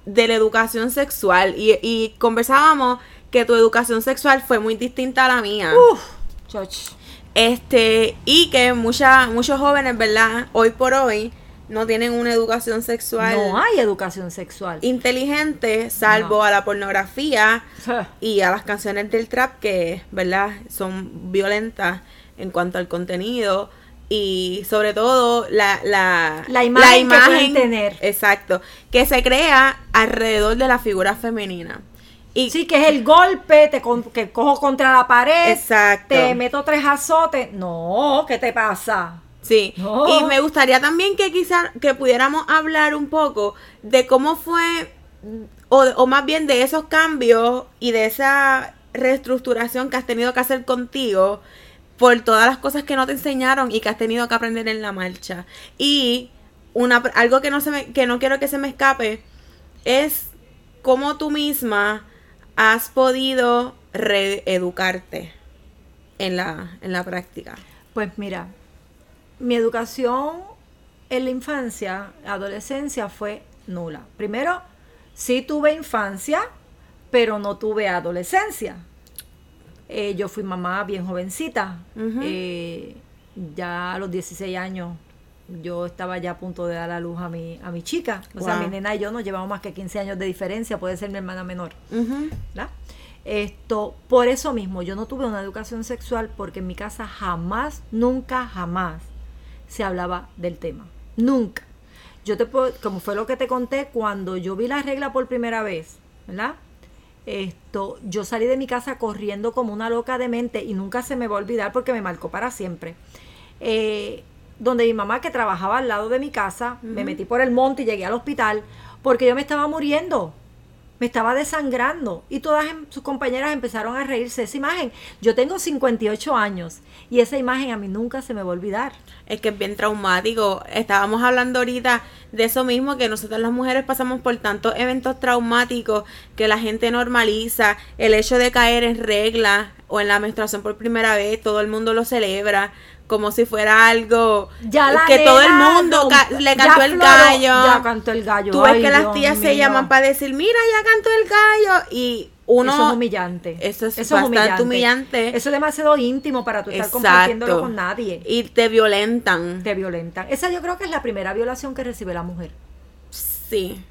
Speaker 1: de la educación sexual y, y conversábamos que tu educación sexual fue muy distinta a la mía.
Speaker 2: Uf.
Speaker 1: Este, y que mucha, muchos jóvenes, ¿verdad? Hoy por hoy no tienen una educación sexual.
Speaker 2: No hay educación sexual.
Speaker 1: Inteligente, salvo a la pornografía y a las canciones del trap que, ¿verdad? Son violentas en cuanto al contenido y sobre todo la, la,
Speaker 2: la imagen, que pueden tener.
Speaker 1: Exacto, que se crea alrededor de la figura femenina.
Speaker 2: Y, sí, que es el golpe, te que cojo contra la pared,
Speaker 1: exacto.
Speaker 2: te meto tres azotes. No, ¿qué te pasa?
Speaker 1: Sí, y me gustaría también que quizás que pudiéramos hablar un poco de cómo fue, o, o más bien de esos cambios y de esa reestructuración que has tenido que hacer contigo por todas las cosas que no te enseñaron y que has tenido que aprender en la marcha. Y una, algo que no, se me, que no quiero que se me escape es cómo tú misma has podido reeducarte en la, en la práctica?
Speaker 2: Pues mira, mi educación en la infancia, adolescencia fue nula. Primero, sí tuve infancia, pero no tuve adolescencia. Eh, yo fui mamá bien jovencita. Eh, ya a los 16 años yo estaba ya a punto de dar a luz a mi, a mi chica. O sea, mi nena y yo nos llevamos más que 15 años de diferencia, puede ser mi hermana menor. ¿verdad? Esto, por eso mismo, yo no tuve una educación sexual porque en mi casa jamás, nunca, jamás se hablaba del tema. Nunca. Yo te puedo, como fue lo que te conté, cuando yo vi la regla por primera vez, ¿verdad? Esto, yo salí de mi casa corriendo como una loca de mente y nunca se me va a olvidar porque me marcó para siempre. Eh, donde mi mamá que trabajaba al lado de mi casa, me metí por el monte y llegué al hospital porque yo me estaba muriendo me estaba desangrando y todas em- sus compañeras empezaron a reírse de esa imagen. Yo tengo 58 años y esa imagen a mí nunca se me va a olvidar.
Speaker 1: Es que es bien traumático. Estábamos hablando ahorita de eso mismo, que nosotras las mujeres pasamos por tantos eventos traumáticos que la gente normaliza. El hecho de caer en regla o en la menstruación por primera vez, todo el mundo lo celebra como si fuera algo
Speaker 2: Ya la
Speaker 1: que todo el mundo
Speaker 2: no-
Speaker 1: le cantó el
Speaker 2: floró,
Speaker 1: gallo.
Speaker 2: Ya cantó el gallo.
Speaker 1: Tú ves
Speaker 2: Ay,
Speaker 1: que las tías se llaman para decir, mira, ya cantó el gallo. Y uno...
Speaker 2: Eso es humillante.
Speaker 1: Eso es bastante humillante.
Speaker 2: Eso es demasiado íntimo para tú estar
Speaker 1: Exacto.
Speaker 2: compartiéndolo con nadie.
Speaker 1: Y te violentan.
Speaker 2: Te violentan. Esa yo creo que es la primera violación que recibe la mujer.
Speaker 1: Sí,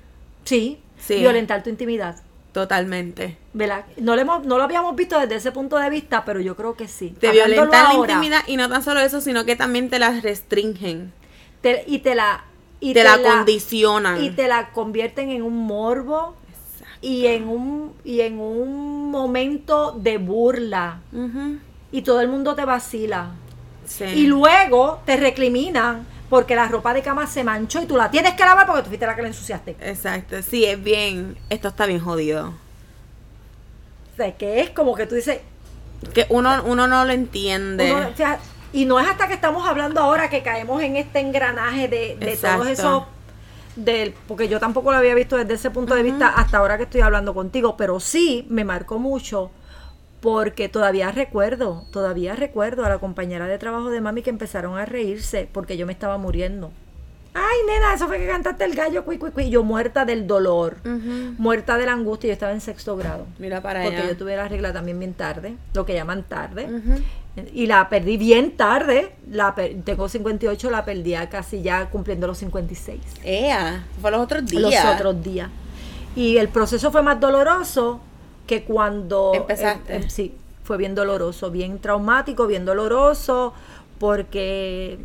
Speaker 2: Sí.
Speaker 1: Sí.
Speaker 2: Violentar tu intimidad.
Speaker 1: Totalmente.
Speaker 2: ¿Verdad? No lo, hemos, no lo habíamos visto desde ese punto de vista, pero yo creo que sí.
Speaker 1: Te
Speaker 2: Hablándolo
Speaker 1: violentan la intimidad y no tan solo eso, sino que también te las restringen.
Speaker 2: te- y te la... Y
Speaker 1: te, la, condicionan.
Speaker 2: y te la convierten en un morbo y en un y en un momento de burla y todo el mundo te vacila
Speaker 1: sí.
Speaker 2: y luego te recriminan porque la ropa de cama se manchó y tú la tienes que lavar porque tú fuiste la que la ensuciaste.
Speaker 1: Exacto, sí, es bien. Esto está bien jodido.
Speaker 2: O sea, que es como que tú dices,
Speaker 1: Que uno, uno no lo entiende.
Speaker 2: uno- o sea, y no es hasta que estamos hablando ahora que caemos en este engranaje de, de todos esos del porque yo tampoco lo había visto desde ese punto de vista hasta ahora que estoy hablando contigo, pero sí me marcó mucho porque todavía recuerdo, todavía recuerdo a la compañera de trabajo de mami que empezaron a reírse porque yo me estaba muriendo. Ay, nena, eso fue que cantaste el gallo, cui, cui, cui. Y yo muerta del dolor, muerta de la angustia. Yo estaba en sexto grado.
Speaker 1: Mira para
Speaker 2: Porque
Speaker 1: allá.
Speaker 2: yo tuve la regla también bien tarde, lo que llaman tarde. Y la perdí bien tarde. La per- tengo 58, la perdí casi ya cumpliendo los 56.
Speaker 1: Ea, fue los otros días.
Speaker 2: Los otros días. Y el proceso fue más doloroso que cuando...
Speaker 1: Empezaste.
Speaker 2: em- em- sí, fue bien doloroso, bien traumático, bien doloroso, porque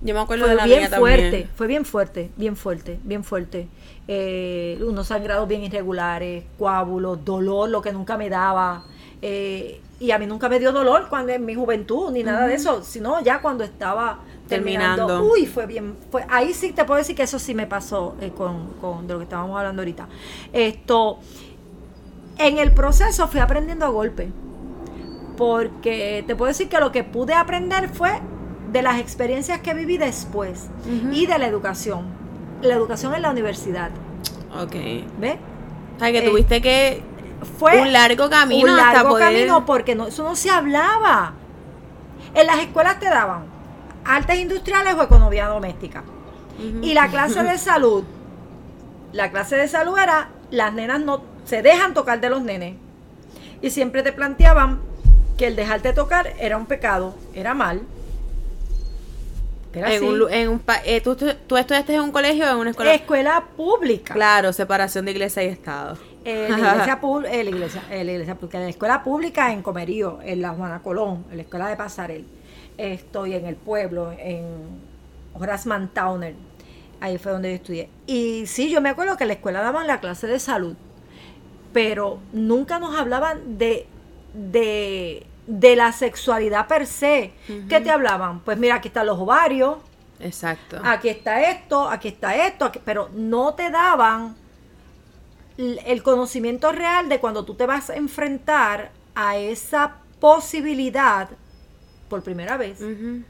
Speaker 1: Yo me acuerdo de
Speaker 2: fue
Speaker 1: la
Speaker 2: bien
Speaker 1: mía
Speaker 2: fuerte,
Speaker 1: también.
Speaker 2: fue bien fuerte, bien fuerte, bien fuerte. Eh, unos sangrados bien irregulares, coágulos, dolor, lo que nunca me daba. eh, y a mí nunca me dio dolor cuando en mi juventud, ni nada de eso, sino ya cuando estaba terminando.
Speaker 1: Terminando.
Speaker 2: Uy, fue bien, fue, ahí sí te puedo decir que eso sí me pasó eh, con, con de lo que estábamos hablando ahorita. Esto, en el proceso fui aprendiendo a golpe. Porque te puedo decir que lo que pude aprender fue de las experiencias que viví después y de la educación. La educación en la universidad.
Speaker 1: Ok.
Speaker 2: ¿Ves?
Speaker 1: O sea, que
Speaker 2: Eh,
Speaker 1: tuviste que
Speaker 2: Fue
Speaker 1: un largo camino
Speaker 2: un
Speaker 1: hasta
Speaker 2: largo
Speaker 1: poder...
Speaker 2: camino porque no, eso no se hablaba. En las escuelas te daban artes industriales o economía doméstica. Y la clase de salud, la clase de salud era, las nenas no se dejan tocar de los nenes. Y siempre te planteaban que el dejarte tocar era un pecado, era mal. Era
Speaker 1: en
Speaker 2: así.
Speaker 1: un, en un eh, ¿tú, tú, tú estudiaste en un colegio o en una escuela?
Speaker 2: escuela pública.
Speaker 1: Claro, separación de iglesia y Estado.
Speaker 2: Eh, la iglesia, eh, la iglesia, eh, la iglesia pública, la escuela pública en Comerío, en la Juana Colón, en la escuela de Pasarel. Estoy en el pueblo, en Horace Mantauner. Ahí fue donde yo estudié. Y sí, yo me acuerdo que en la escuela daban la clase de salud, pero nunca nos hablaban de, de, de la sexualidad per se. ¿Qué te hablaban? Pues mira, aquí están los ovarios,
Speaker 1: Exacto.
Speaker 2: aquí está esto, aquí está esto, aquí- pero no te daban el conocimiento real de cuando tú te vas a enfrentar a esa posibilidad por primera vez,
Speaker 1: Ujú.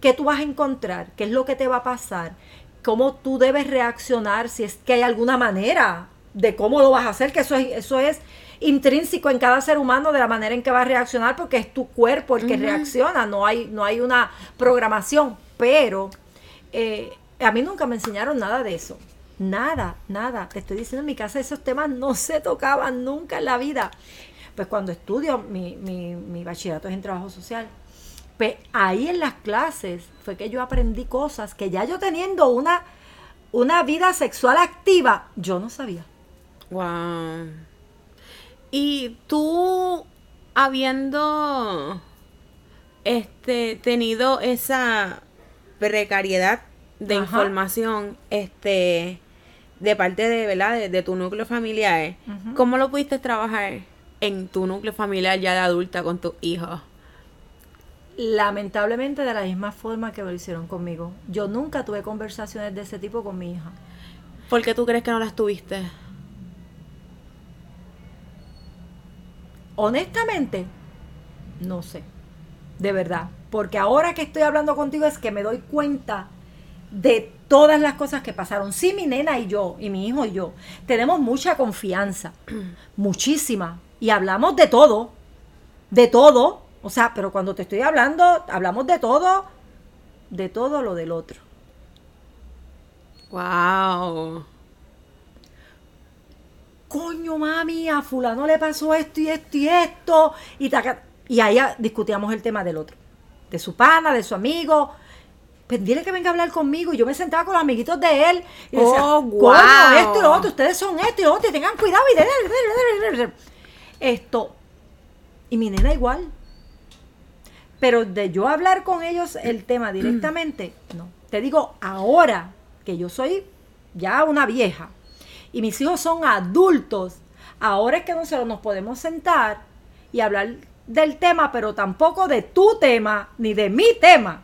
Speaker 2: qué tú vas a encontrar, qué es lo que te va a pasar, cómo tú debes reaccionar, si es que hay alguna manera de cómo lo vas a hacer, que eso es, eso es intrínseco en cada ser humano de la manera en que va a reaccionar, porque es tu cuerpo el que reacciona, no hay, no hay una programación, pero eh, a mí nunca me enseñaron nada de eso. Nada, nada. Te estoy diciendo, en mi casa esos temas no se tocaban nunca en la vida. Pues cuando estudio, mi, mi, mi bachillerato es en trabajo social, Pues ahí en las clases fue que yo aprendí cosas que ya yo teniendo una, una vida sexual activa, yo no sabía.
Speaker 1: Wow. Y tú, habiendo este, tenido esa precariedad de
Speaker 2: Ajá.
Speaker 1: información, este, de parte de, ¿verdad? De, de tu núcleo familiar. ¿cómo lo pudiste trabajar en tu núcleo familiar ya de adulta con tus hijos?
Speaker 2: Lamentablemente de la misma forma que lo hicieron conmigo. Yo nunca tuve conversaciones de ese tipo con mi hija.
Speaker 1: ¿Por qué tú crees que no las tuviste?
Speaker 2: Honestamente, no sé. De verdad. Porque ahora que estoy hablando contigo es que me doy cuenta de todas las cosas que pasaron. Sí, mi nena y yo, y mi hijo y yo, tenemos mucha confianza. muchísima. Y hablamos de todo. De todo. O sea, pero cuando te estoy hablando, hablamos de todo. De todo lo del otro.
Speaker 1: Wow.
Speaker 2: Coño mami, a fulano le pasó esto y esto y esto. Y, taca- y ahí ah, discutíamos el tema del otro. De su pana, de su amigo. Pues dile que venga a hablar conmigo. Y yo me sentaba con los amiguitos de él. Y decía,
Speaker 1: Oh,
Speaker 2: coño,
Speaker 1: guau.
Speaker 2: esto y lo otro, ustedes son esto y lo otro, y tengan cuidado. Y de- de- de- esto. Y mi nena igual. Pero de yo hablar con ellos el tema directamente, no. Te digo, ahora que yo soy ya una vieja y mis hijos son adultos, ahora es que nosotros nos podemos sentar y hablar del tema, pero tampoco de tu tema ni de mi tema,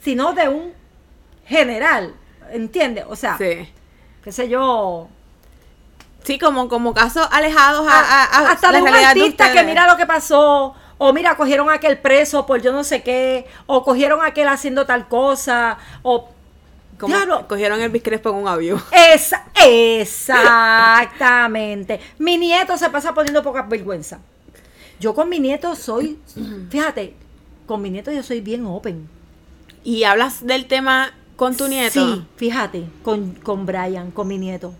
Speaker 2: sino de un general, ¿entiendes? O sea,
Speaker 1: Sí.
Speaker 2: qué sé yo,
Speaker 1: Sí, como, como casos alejados a, a- a
Speaker 2: hasta
Speaker 1: la
Speaker 2: de un
Speaker 1: de
Speaker 2: artista que mira lo que pasó, o mira, cogieron a aquel preso por yo no sé qué, o cogieron a aquel haciendo tal cosa, o...
Speaker 1: Como
Speaker 2: Diablo.
Speaker 1: cogieron el Crespo en un avión.
Speaker 2: Esa, exactamente. Mi nieto se pasa poniendo poca vergüenza. Yo con mi nieto soy, fíjate, con mi nieto yo soy bien open.
Speaker 1: Y hablas del tema con tu nieto.
Speaker 2: Sí, fíjate, con, con Brian, con mi nieto.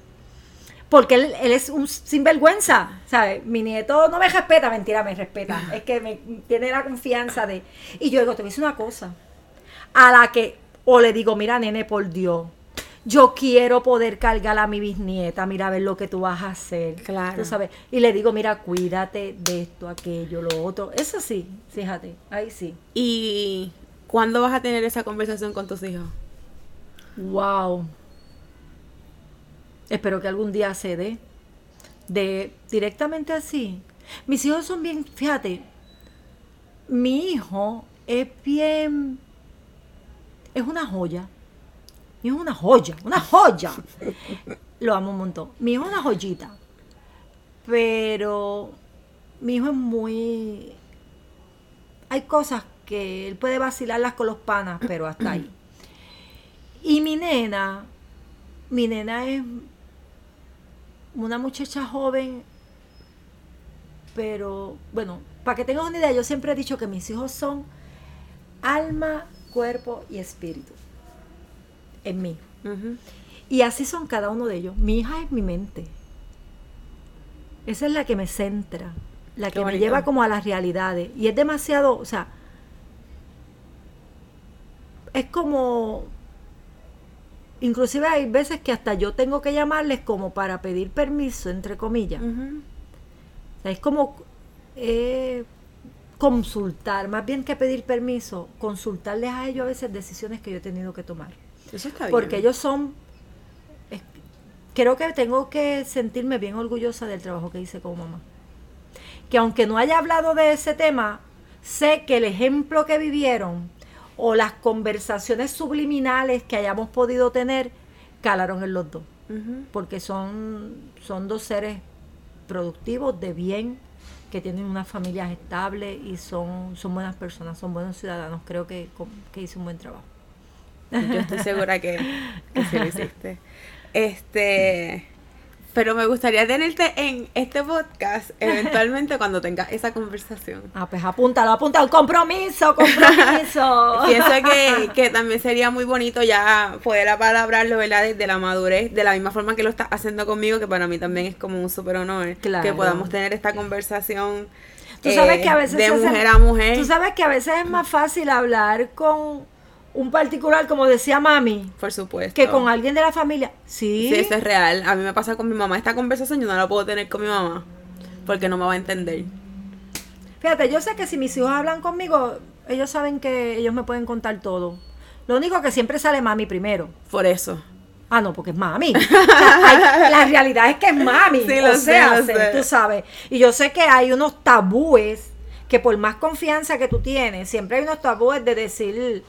Speaker 2: Porque él, él es un sinvergüenza, ¿sabes? Mi nieto no me respeta, mentira, me respeta. Es que me tiene la confianza de... Y yo digo, te voy a decir una cosa. A la que, o le digo, mira, nene, por Dios, yo quiero poder cargar a mi bisnieta, mira a ver lo que tú vas a hacer.
Speaker 1: Claro.
Speaker 2: Tú sabes. Y le digo, mira, cuídate de esto, aquello, lo otro. Eso sí, fíjate, ahí sí.
Speaker 1: ¿Y cuándo vas a tener esa conversación con tus hijos?
Speaker 2: Wow. Espero que algún día se dé. De directamente así. Mis hijos son bien, fíjate, mi hijo es bien, es una joya. Mi hijo es una joya, una joya. Lo amo un montón. Mi hijo es una joyita. Pero mi hijo es muy... Hay cosas que él puede vacilarlas con los panas, pero hasta ahí. Y mi nena, mi nena es una muchacha joven, pero bueno, para que tengas una idea, yo siempre he dicho que mis hijos son alma, cuerpo y espíritu en mí. Y así son cada uno de ellos. Mi hija es mi mente. Esa es la que me centra, la
Speaker 1: Qué
Speaker 2: que me lleva como a las realidades. Y es demasiado, o sea, es como, inclusive hay veces que hasta yo tengo que llamarles como para pedir permiso, entre comillas.
Speaker 1: Ujú.
Speaker 2: O sea, es como eh, consultar, más bien que pedir permiso, consultarles a ellos a veces decisiones que yo he tenido que tomar.
Speaker 1: Eso está bien.
Speaker 2: Porque ellos son. es- creo que tengo que sentirme bien orgullosa del trabajo que hice como mamá. Que aunque no haya hablado de ese tema, sé que el ejemplo que vivieron o las conversaciones subliminales que hayamos podido tener calaron en los dos. Porque son, son dos seres productivos, de bien, que tienen unas familias estables y son, son buenas personas, son buenos ciudadanos. Creo que, que hice un buen trabajo.
Speaker 1: Yo estoy segura que, que sí lo hiciste. Este, pero me gustaría tenerte en este podcast eventualmente cuando tengas esa conversación.
Speaker 2: Ah, pues apúntalo, apúntalo. Compromiso, compromiso.
Speaker 1: Pienso que, que también sería muy bonito ya poder apalabrarlo, ¿verdad? Desde la madurez, de la misma forma que lo estás haciendo conmigo, que para mí también es como un súper honor
Speaker 2: Claro.
Speaker 1: que podamos tener esta conversación.
Speaker 2: Tú sabes
Speaker 1: eh,
Speaker 2: que a veces
Speaker 1: de
Speaker 2: hace-
Speaker 1: mujer a mujer.
Speaker 2: Tú sabes que a veces es más fácil hablar con un particular, como decía mami,
Speaker 1: Por supuesto.
Speaker 2: que con alguien de la familia. Sí.
Speaker 1: Sí, eso es real. A mí me pasa con mi mamá. Esta conversación yo no la puedo tener con mi mamá. Porque no me va a entender.
Speaker 2: Fíjate, yo sé que si mis hijos hablan conmigo, ellos saben que ellos me pueden contar todo. Lo único que siempre sale mami primero.
Speaker 1: Por eso.
Speaker 2: Ah, no, porque es mami. O la realidad es que es mami.
Speaker 1: Sí,
Speaker 2: o
Speaker 1: lo sé,
Speaker 2: sea,
Speaker 1: lo
Speaker 2: sé. tú sabes. Y yo sé que hay unos tabúes que por más confianza que tú tienes, siempre hay unos tabúes de decir,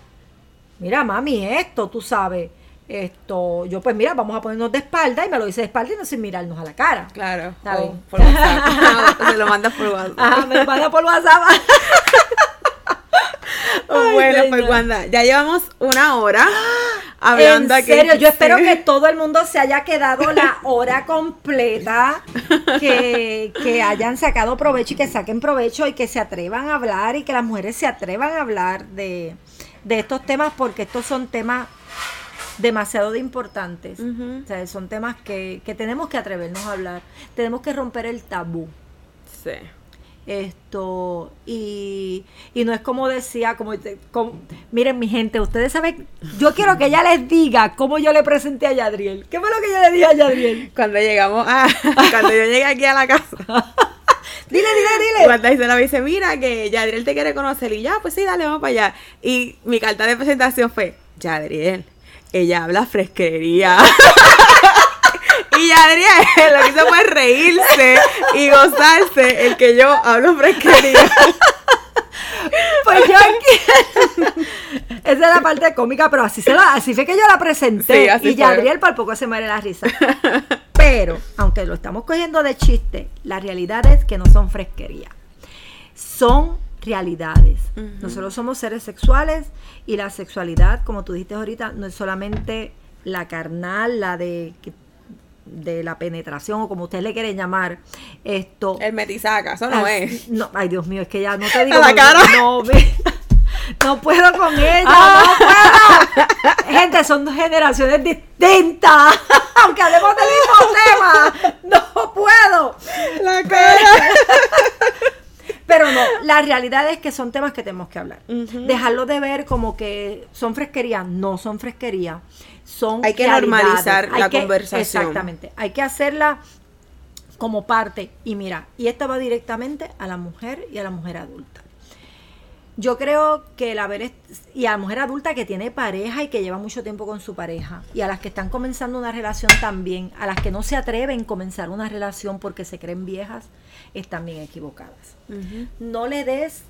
Speaker 2: mira, mami, esto, tú sabes. Esto, yo pues mira, vamos a ponernos de espalda y me lo dice de espalda y no sin mirarnos a la cara.
Speaker 1: Claro.
Speaker 2: Está
Speaker 1: O
Speaker 2: bien.
Speaker 1: por WhatsApp. Se lo mandas por WhatsApp.
Speaker 2: Ajá, me lo manda por WhatsApp. Ay,
Speaker 1: bueno, pues. Wanda, ya llevamos una hora hablando
Speaker 2: en
Speaker 1: aquí.
Speaker 2: serio, yo espero que todo el mundo se haya quedado la hora completa, que, que hayan sacado provecho y que saquen provecho y que se atrevan a hablar y que las mujeres se atrevan a hablar de, de estos temas porque estos son temas demasiado de importantes. O sea, son temas que, que tenemos que atrevernos a hablar. Tenemos que romper el tabú.
Speaker 1: Sí.
Speaker 2: Esto, y, y no es como decía, como- miren mi gente, ustedes saben, yo quiero que ella les diga cómo yo le presenté a Yadriel. ¿Qué fue lo que yo le dije a Yadriel?
Speaker 1: Cuando llegamos a. Cuando yo llegué aquí a la casa.
Speaker 2: Dile, dile, dile.
Speaker 1: Wanda dice, la dice, mira que Yadriel te quiere conocer. Y ya, pues sí, dale, vamos para allá. Y mi carta de presentación fue, Yadriel, ella habla fresquería. y Yadriel lo que hizo fue reírse y gozarse el que yo hablo fresquería.
Speaker 2: Pues yo aquí. Esa es la parte cómica, pero así, se la, así fue que yo la presenté.
Speaker 1: Sí,
Speaker 2: y. Yadriel por poco se muere la risa. Pero, aunque lo estamos cogiendo de chiste, la realidad es que no son fresquería. Son realidades. Nosotros somos seres sexuales y la sexualidad, como tú dijiste ahorita, no es solamente la carnal, la de, de la penetración o como ustedes le quieren llamar. Esto.
Speaker 1: El metisaca, eso no es.
Speaker 2: No, ay Dios mío, es que ya no te digo.
Speaker 1: A la cara.
Speaker 2: No, me- no puedo con ella,
Speaker 1: Ah.
Speaker 2: no puedo. Son dos generaciones distintas. Aunque hablemos del mismo tema, no puedo.
Speaker 1: La cara.
Speaker 2: Pero no, la realidad es que son temas que tenemos que hablar. Dejarlo de ver como que son fresquería, no son fresquería. Son
Speaker 1: Hay que normalizar
Speaker 2: Hay
Speaker 1: la
Speaker 2: que-
Speaker 1: conversación.
Speaker 2: Exactamente. Hay que hacerla como parte. Y mira, y esta va directamente a la mujer y a la mujer adulta. Yo creo que el haber y a la mujer adulta que tiene pareja y que lleva mucho tiempo con su pareja y a las que están comenzando una relación también, a las que no se atreven a comenzar una relación porque se creen viejas, están bien equivocadas. No le des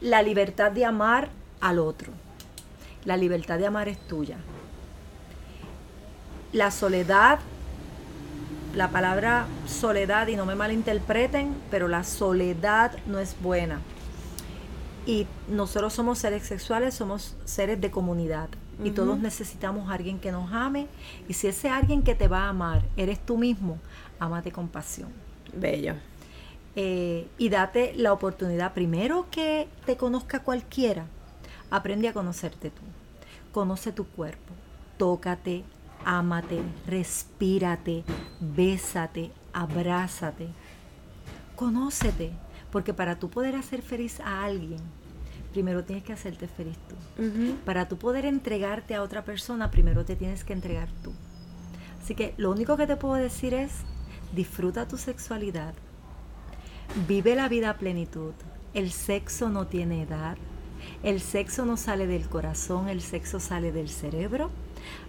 Speaker 2: la libertad de amar al otro. La libertad de amar es tuya. La soledad, la palabra soledad, y no me malinterpreten, pero la soledad no es buena. Y nosotros somos seres sexuales, somos seres de comunidad. Y todos necesitamos a alguien que nos ame. Y si ese alguien que te va a amar eres tú mismo, amate con pasión.
Speaker 1: Bello.
Speaker 2: Eh, y date la oportunidad primero que te conozca cualquiera. Aprende a conocerte tú. Conoce tu cuerpo. Tócate, ámate, respírate, bésate, abrázate. Conócete. Porque para tú poder hacer feliz a alguien, primero tienes que hacerte feliz tú. Para tú poder entregarte a otra persona, primero te tienes que entregar tú. Así que lo único que te puedo decir es, disfruta tu sexualidad, vive la vida a plenitud. El sexo no tiene edad, el sexo no sale del corazón, el sexo sale del cerebro.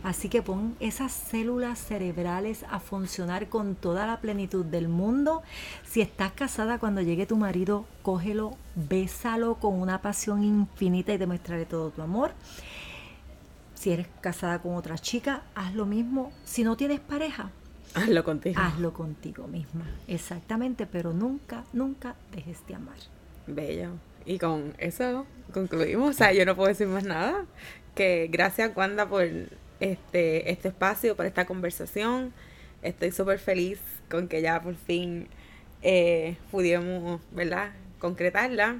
Speaker 2: Así que pon esas células cerebrales a funcionar con toda la plenitud del mundo. Si estás casada, cuando llegue tu marido, cógelo, bésalo con una pasión infinita y demostrarle todo tu amor. Si eres casada con otra chica, haz lo mismo. Si no tienes pareja,
Speaker 1: Hazlo contigo.
Speaker 2: hazlo contigo misma. Exactamente, pero nunca, nunca dejes de amar.
Speaker 1: Bello. Y con eso concluimos. O sea, yo no puedo decir más nada. Que gracias, Wanda, por este, este espacio, por esta conversación. Estoy súper feliz con que ya por fin eh, pudimos, ¿verdad? Concretarla.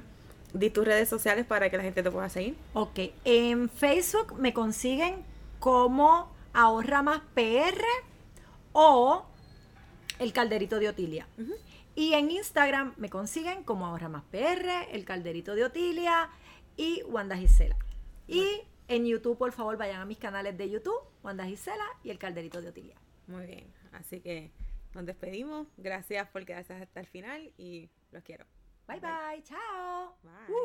Speaker 1: Di tus redes sociales para que la gente te pueda seguir.
Speaker 2: Ok, en Facebook me consiguen como Ahorra Más PR o El Calderito de Otilia. Y en Instagram me consiguen como Ahorra Más PR, El Calderito de Otilia y Wanda Gisela. Y en YouTube, por favor, vayan a mis canales de YouTube, Wanda Gisela y El Calderito de Otilia.
Speaker 1: Muy bien, así que nos despedimos. Gracias por quedarse hasta el final y los quiero.
Speaker 2: Bye bye, chao.
Speaker 1: Bye.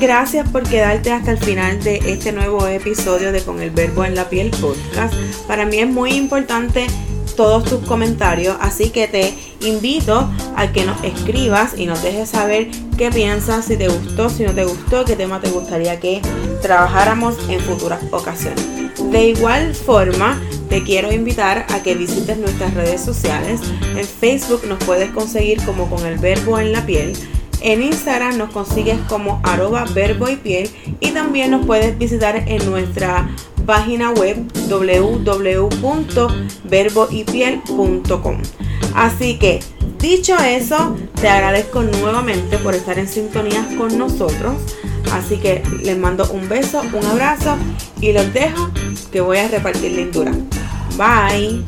Speaker 1: Gracias por quedarte hasta el final de este nuevo episodio de Con el Verbo en la Piel podcast. Para mí es muy importante todos tus comentarios, así que te invito a que nos escribas y nos dejes saber qué piensas, si te gustó, si no te gustó, qué tema te gustaría que trabajáramos en futuras ocasiones. De igual forma, te quiero invitar a que visites nuestras redes sociales. En Facebook nos puedes conseguir como con el verbo en la piel. En Instagram nos consigues como arroba verbo y piel y también nos puedes visitar en nuestra página web www.verboypiel.com. Así que, dicho eso, te agradezco nuevamente por estar en sintonía con nosotros. Así que les mando un beso, un abrazo y los dejo que voy a repartir lindura. Bye.